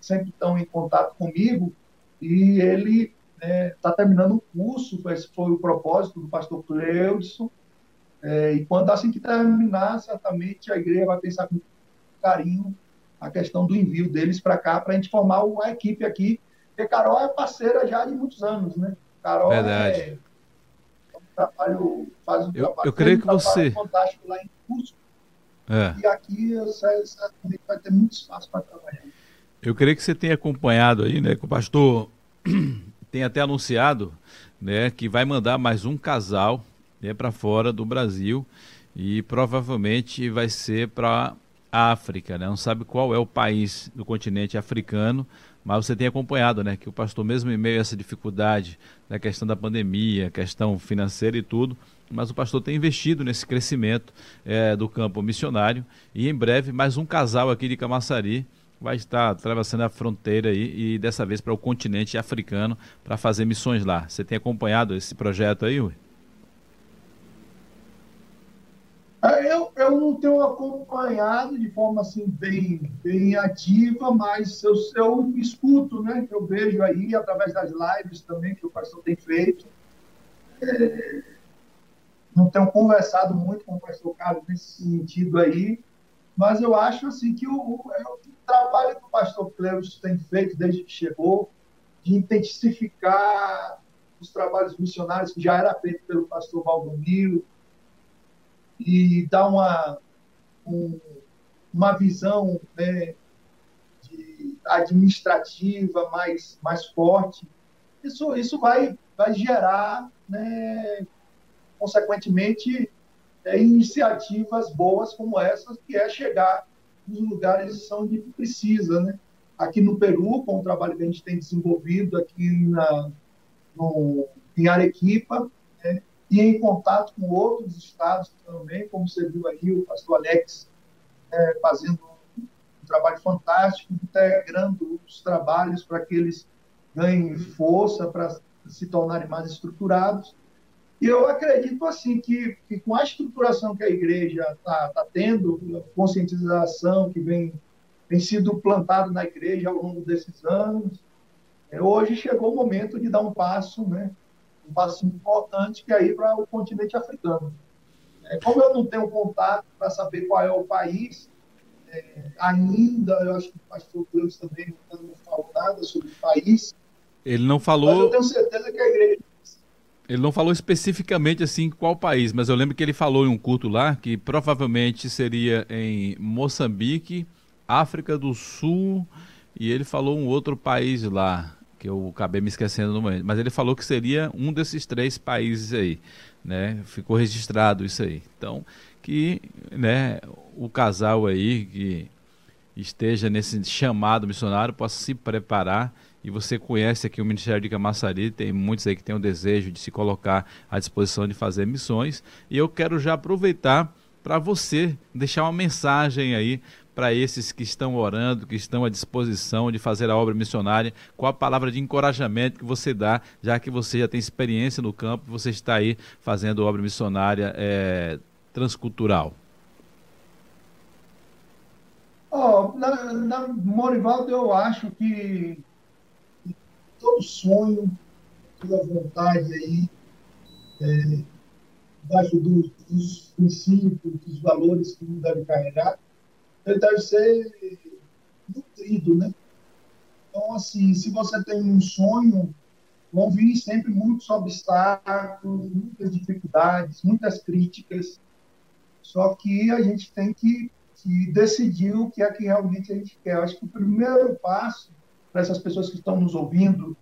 sempre estão em contato comigo. E ele está é, tá terminando o curso. Esse foi o propósito do pastor Cleudson é, e quando assim que terminar, certamente a igreja vai pensar com carinho a questão do envio deles para cá, para a gente formar uma equipe aqui. Porque Carol é parceira já de muitos anos, né? Carol Verdade. é, um trabalho, faz um eu, trabalho, eu creio que você fantástico lá em curso. É. E aqui certamente vai ter muito espaço para trabalhar. Eu creio que você tenha acompanhado aí, né, que o pastor tem até anunciado, né, que vai mandar mais um casal né, para fora do Brasil e provavelmente vai ser para a África, né? Não sabe qual é o país do continente africano, mas você tem acompanhado, né, que o pastor mesmo em meio a essa dificuldade da questão da pandemia, questão financeira e tudo, mas o pastor tem investido nesse crescimento é, do campo missionário e em breve mais um casal aqui de Camaçari vai estar atravessando a fronteira aí, e dessa vez para o continente africano para fazer missões lá. Você tem acompanhado esse projeto aí, Ui? É, eu, eu não tenho acompanhado de forma assim bem, bem ativa, mas eu, eu escuto, né? Que eu vejo aí através das lives também que o pastor tem feito. É, não tenho conversado muito com o pastor Carlos nesse sentido aí, mas eu acho assim que o, o, é o trabalho que o pastor Cleus tem feito desde que chegou de intensificar os trabalhos missionários que já era feito pelo pastor Valdomiro e dar uma, um, uma visão né, administrativa mais, mais forte. Isso, isso vai, vai gerar, né, consequentemente, é, iniciativas boas como essas, que é chegar nos lugares onde precisa, né? Aqui no Peru, com o trabalho que a gente tem desenvolvido aqui na, no, em Arequipa, né? E em contato com outros estados também, como você viu aí, o pastor Alex é, fazendo um trabalho fantástico, integrando os trabalhos para que eles ganhem força, para se tornarem mais estruturados. E eu acredito assim que, que com a estruturação que a igreja está tá tendo, a conscientização que vem, vem sido plantado na igreja ao longo desses anos, é, hoje chegou o momento de dar um passo, né, um passo importante que é ir para o continente africano. É, como eu não tenho contato para saber qual é o país, é, ainda, eu acho que o pastor Cleus também não falou nada sobre o país. Ele não falou. Mas eu tenho certeza que a igreja ele não falou especificamente assim qual país, mas eu lembro que ele falou em um culto lá que provavelmente seria em Moçambique, África do Sul e ele falou um outro país lá que eu acabei me esquecendo no momento, mas ele falou que seria um desses três países aí, né? Ficou registrado isso aí. Então, que, né, o casal aí que esteja nesse chamado missionário possa se preparar e você conhece aqui o Ministério de Camaçari, tem muitos aí que têm o desejo de se colocar à disposição de fazer missões. E eu quero já aproveitar para você deixar uma mensagem aí para esses que estão orando, que estão à disposição de fazer a obra missionária, qual a palavra de encorajamento que você dá, já que você já tem experiência no campo, você está aí fazendo obra missionária é, transcultural. Oh, na, na Morivaldo, eu acho que todo sonho, toda vontade aí, é, dos, dos, princípios, dos valores que um deve carregar, ele deve ser nutrido, né? Então, assim, se você tem um sonho, vão vir sempre muitos obstáculos, muitas dificuldades, muitas críticas, só que a gente tem que, que decidir o que é que realmente a gente quer. Eu acho que o primeiro passo para essas pessoas que estão nos ouvindo,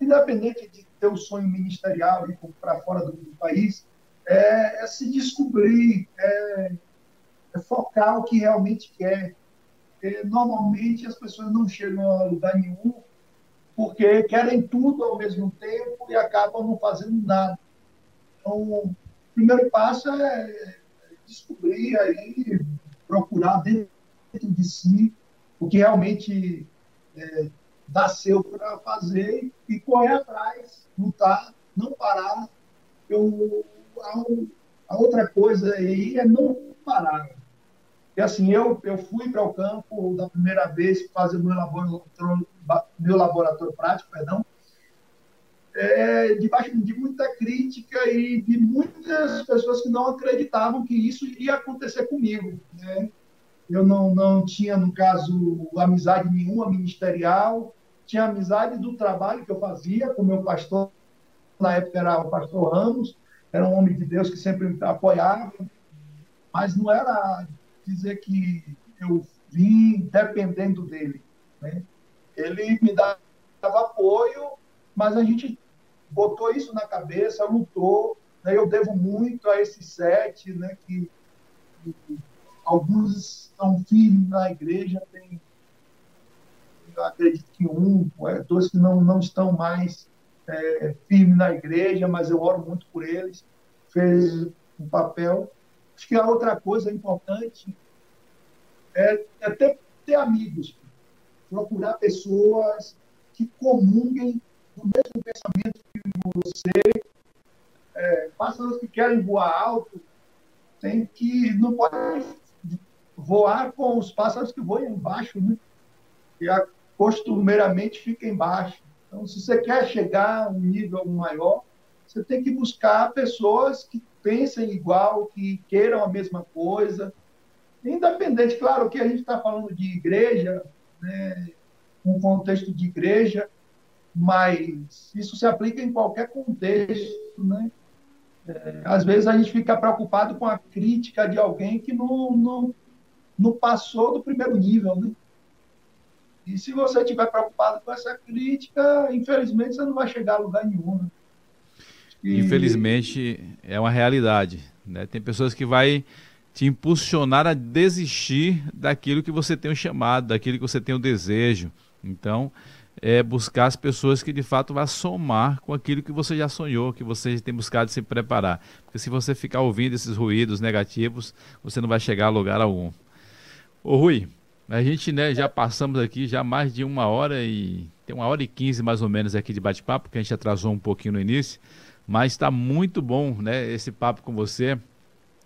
independente de ter o sonho ministerial e para fora do, do país, é, é, se descobrir, é, focar o que realmente quer. Porque, normalmente as pessoas não chegam a lugar nenhum porque querem tudo ao mesmo tempo e acabam não fazendo nada. Então, o primeiro passo é descobrir aí, procurar dentro de si o que realmente é, nasceu para fazer e correr atrás, lutar, não parar. Eu, a, a outra coisa aí é não parar. E assim, eu, eu fui para o campo da primeira vez fazer meu laboratório, meu laboratório prático, perdão, é, debaixo de muita crítica e de muitas pessoas que não acreditavam que isso iria acontecer comigo. Né? Eu não, não tinha, no caso, amizade nenhuma ministerial, tinha amizade do trabalho que eu fazia com meu pastor, na época era o pastor Ramos, era um homem de Deus que sempre me apoiava, mas não era dizer que eu vim dependendo dele. Né? Ele me dava apoio, mas a gente botou isso na cabeça, lutou. Né? Eu devo muito a esses sete, né? que, que alguns estão firmes na igreja, tem, eu acredito que um, é, dois que não, não estão mais é, firmes na igreja, mas eu oro muito por eles, fez um papel. Acho que a outra coisa importante é, é ter, ter amigos, procurar pessoas que comunguem do mesmo pensamento que você, é, pássaros que querem voar alto, tem que não pode voar com os pássaros que voam embaixo, né? E a, costumeiramente fica embaixo. Então, se você quer chegar a um nível maior, você tem que buscar pessoas que pensem igual, que queiram a mesma coisa. Independente, claro que a gente está falando de igreja, né, um contexto de igreja, mas isso se aplica em qualquer contexto, né? É, às vezes a gente fica preocupado com a crítica de alguém que não, não, não passou do primeiro nível, né? E se você estiver preocupado com essa crítica, infelizmente você não vai chegar a lugar nenhum. Né? Infelizmente é uma realidade. Né? Tem pessoas que vai te impulsionar a desistir daquilo que você tem o chamado, daquilo que você tem o desejo. Então, é buscar as pessoas que de fato vão somar com aquilo que você já sonhou, que você tem buscado se preparar. Porque se você ficar ouvindo esses ruídos negativos, você não vai chegar a lugar algum. Ô Rui, a gente né, já passamos aqui já mais de uma hora e tem uma hora e quinze mais ou menos aqui de bate-papo, porque a gente atrasou um pouquinho no início, mas está muito bom né, esse papo com você.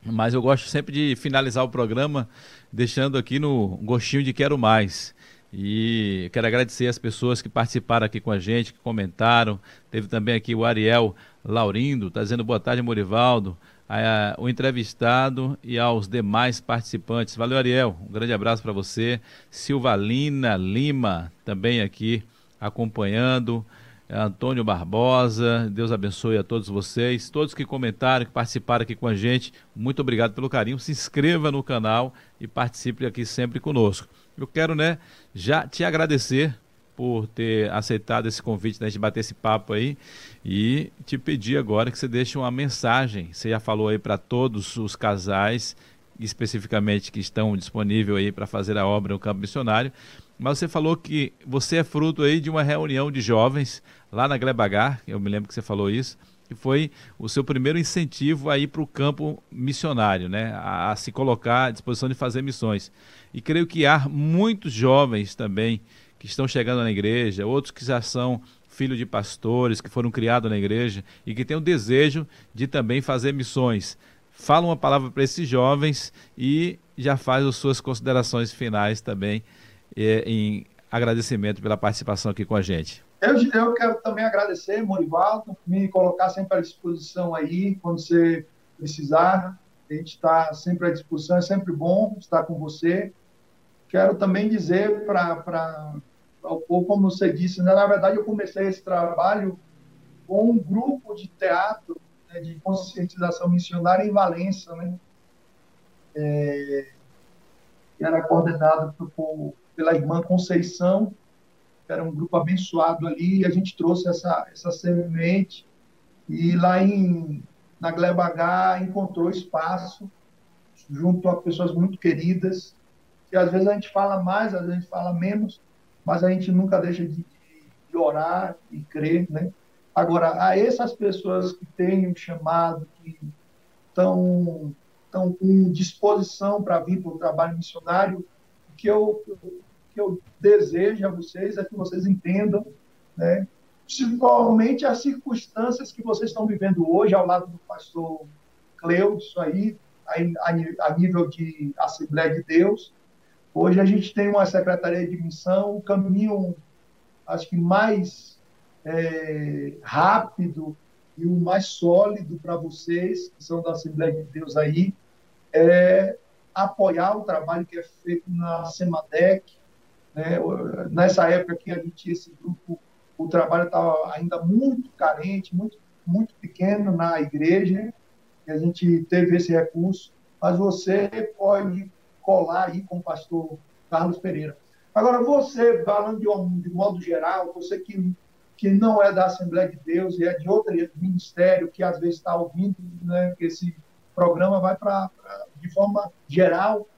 Mas eu gosto sempre de finalizar o programa deixando aqui no gostinho de quero mais. E quero agradecer as pessoas que participaram aqui com a gente, que comentaram. Teve também aqui o Ariel Laurindo, está dizendo boa tarde, Morivaldo, a, a, o entrevistado e aos demais participantes. Valeu, Ariel. Um grande abraço para você. Silvalina Lima, também aqui acompanhando. Antônio Barbosa, Deus abençoe a todos vocês, todos que comentaram, que participaram aqui com a gente, muito obrigado pelo carinho. Se inscreva no canal e participe aqui sempre conosco. Eu quero, né, já te agradecer por ter aceitado esse convite, né, de bater esse papo aí e te pedir agora que você deixe uma mensagem. Você já falou aí para todos os casais, especificamente que estão disponíveis aí para fazer a obra no campo missionário, mas você falou que você é fruto aí de uma reunião de jovens lá na Glebagar, eu me lembro que você falou isso, que foi o seu primeiro incentivo a ir para o campo missionário, né? A, a, se colocar à disposição de fazer missões. E creio que há muitos jovens também que estão chegando na igreja, outros que já são filhos de pastores, que foram criados na igreja e que têm o desejo de também fazer missões. Fala uma palavra para esses jovens e já faz as suas considerações finais também eh, em agradecimento pela participação aqui com a gente. Eu, eu quero também agradecer, Morivaldo, me colocar sempre à disposição aí, quando você precisar. A gente está sempre à disposição, é sempre bom estar com você. Quero também dizer para o povo, como você disse, né, na verdade eu comecei esse trabalho com um grupo de teatro né, de conscientização missionária em Valença, né? É, era coordenado por, pela irmã Conceição, era um grupo abençoado ali, e a gente trouxe essa, essa semente, e lá em, na Gleba H encontrou espaço, junto a pessoas muito queridas, que às vezes a gente fala mais, às vezes a gente fala menos, mas a gente nunca deixa de, de orar e crer, né? Agora, a essas pessoas que têm um chamado, que estão, estão com disposição para vir para o trabalho missionário, que eu, que eu desejo a vocês é que vocês entendam, né, principalmente as circunstâncias que vocês estão vivendo hoje ao lado do pastor Cleo, isso aí, a, a nível de Assembleia de Deus. Hoje a gente tem uma secretaria de missão, o caminho, acho que mais é, rápido e o mais sólido para vocês, que são da Assembleia de Deus aí, é apoiar o trabalho que é feito na SEMADEC, né? Nessa época que a gente esse grupo, o trabalho estava ainda muito carente, muito, muito pequeno na igreja, e a gente teve esse recurso, mas você pode colar aí com o pastor Carlos Pereira. Agora, você, falando de, um, de modo geral, você que, que não é da Assembleia de Deus e é de outro ministério, que às vezes está ouvindo né, que esse programa vai para, de forma geral,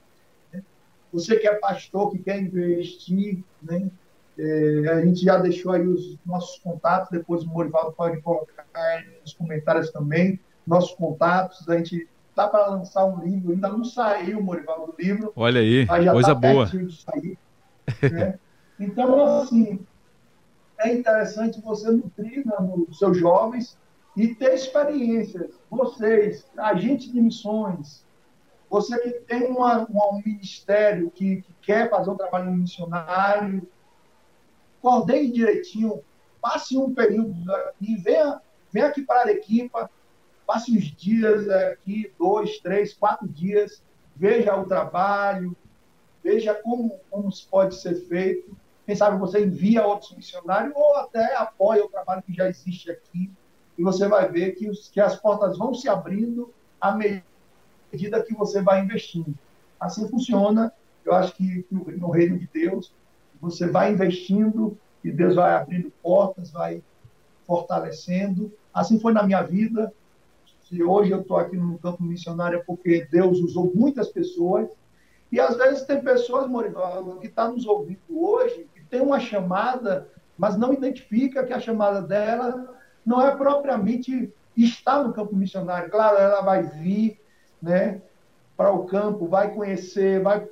você que é pastor, que quer investir, né? É, a gente já deixou aí os nossos contatos, depois o Morivaldo pode colocar nos comentários também, nossos contatos, a gente tá para lançar um livro, ainda não saiu, Morivaldo, o livro. Olha aí, coisa tá boa. Sair, né? Então, assim, é interessante você nutrir né, nos seus jovens e ter experiências. Vocês, agentes de missões, você que tem uma, uma, um ministério que, que, quer fazer um trabalho missionário, coordene direitinho, passe um período e venha, venha aqui para a Arequipa, passe uns dias aqui, dois, três, quatro dias, veja o trabalho, veja como, como pode ser feito. quem sabe você envia outros missionários ou até apoia o trabalho que já existe aqui. E você vai ver que, os, que as portas vão se abrindo à medida que você vai investindo. Assim funciona, eu acho que no, no reino de Deus, você vai investindo e Deus vai abrindo portas, vai fortalecendo. Assim foi na minha vida. Se hoje eu estou aqui no campo missionário é porque Deus usou muitas pessoas. E às vezes tem pessoas, Morival, que estão tá nos ouvindo hoje tem uma chamada, mas não identifica que a chamada dela não é propriamente estar no campo missionário. Claro, ela vai vir né, para o campo, vai conhecer, vai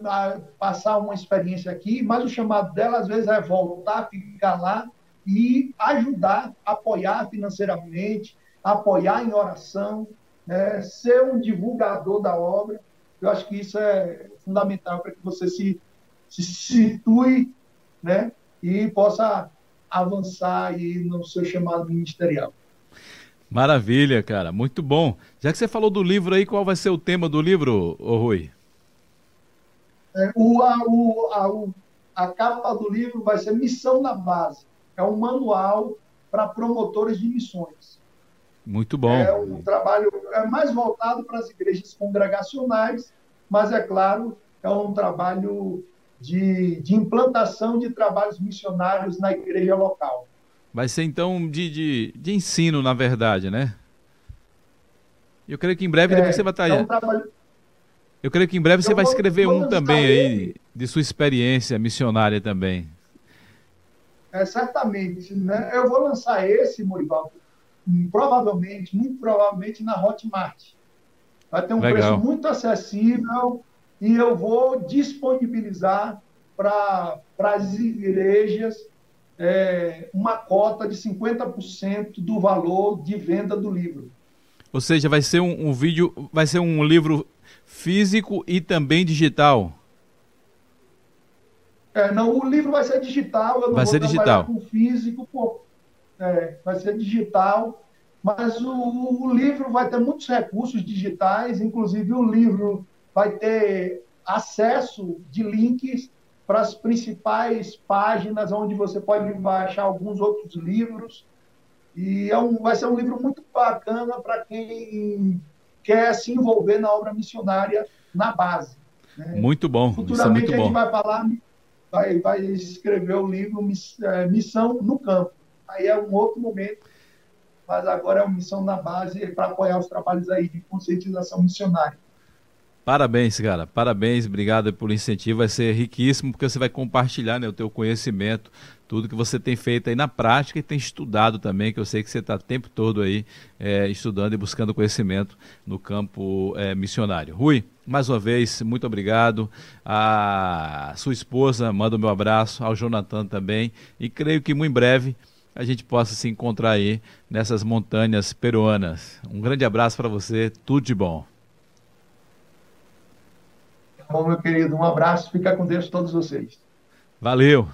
passar uma experiência aqui, mas o chamado dela, às vezes, é voltar, ficar lá e ajudar, apoiar financeiramente, apoiar em oração, né, ser um divulgador da obra. Eu acho que isso é fundamental para que você se, se situe né? E possa avançar aí no seu chamado ministerial. Maravilha, cara, muito bom. Já que você falou do livro aí, qual vai ser o tema do livro, ô Rui? É, o, a, o, a, o, a capa do livro vai ser Missão na Base. É um manual para promotores de missões. Muito bom. É um trabalho é mais voltado para as igrejas congregacionais, mas é claro, é um trabalho de, de implantação de trabalhos missionários na igreja local. Vai ser então de, de, de ensino, na verdade, né? Eu creio que em breve é, você vai estar. É um trabalho... Eu creio que em breve você vai escrever um também aí de sua experiência missionária também. É, certamente. Né? Eu vou lançar esse, Morival, provavelmente, muito provavelmente na Hotmart. Vai ter um Legal. preço muito acessível e eu vou disponibilizar para as igrejas é, uma cota de 50% do valor de venda do livro. Ou seja, vai ser um, um, vídeo, vai ser um livro físico e também digital. É, não, o livro vai ser digital, eu não vai vou ser digital. com físico, pô, é, vai ser digital, mas o, o livro vai ter muitos recursos digitais, inclusive o livro vai ter acesso de links para as principais páginas onde você pode baixar alguns outros livros. E é um, vai ser um livro muito bacana para quem quer se envolver na obra missionária na base. Né? Muito bom. Futuramente muito a gente bom. vai falar, vai, vai escrever o livro é, Missão no Campo. Aí é um outro momento, mas agora é uma missão na base para apoiar os trabalhos aí de conscientização missionária. Parabéns, cara. Parabéns, obrigado pelo incentivo. Vai ser riquíssimo porque você vai compartilhar né, o teu conhecimento, tudo que você tem feito aí na prática e tem estudado também, que eu sei que você está o tempo todo aí é, estudando e buscando conhecimento no campo é, missionário. Rui, mais uma vez, muito obrigado. A sua esposa, manda o meu abraço, ao Jonathan também. E creio que muito em breve a gente possa se encontrar aí nessas montanhas peruanas. Um grande abraço para você, tudo de bom. Bom, meu querido. Um abraço. Fica com Deus todos vocês. Valeu.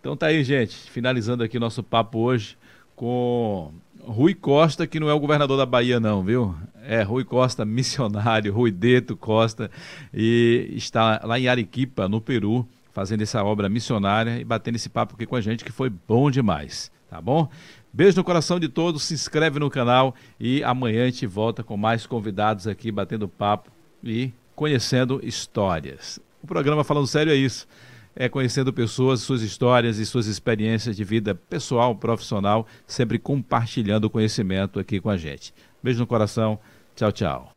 Então tá aí, gente. Finalizando aqui nosso papo hoje com Rui Costa, que não é o governador da Bahia, não, viu? É Rui Costa, missionário, Rui Deto Costa, e está lá em Arequipa, no Peru, fazendo essa obra missionária e batendo esse papo aqui com a gente, que foi bom demais, tá bom? Beijo no coração de todos, se inscreve no canal e amanhã a gente volta com mais convidados aqui batendo papo e Conhecendo Histórias. O programa Falando Sério é isso. É conhecendo pessoas, suas histórias e suas experiências de vida pessoal, profissional, sempre compartilhando conhecimento aqui com a gente. Beijo no coração. Tchau, tchau.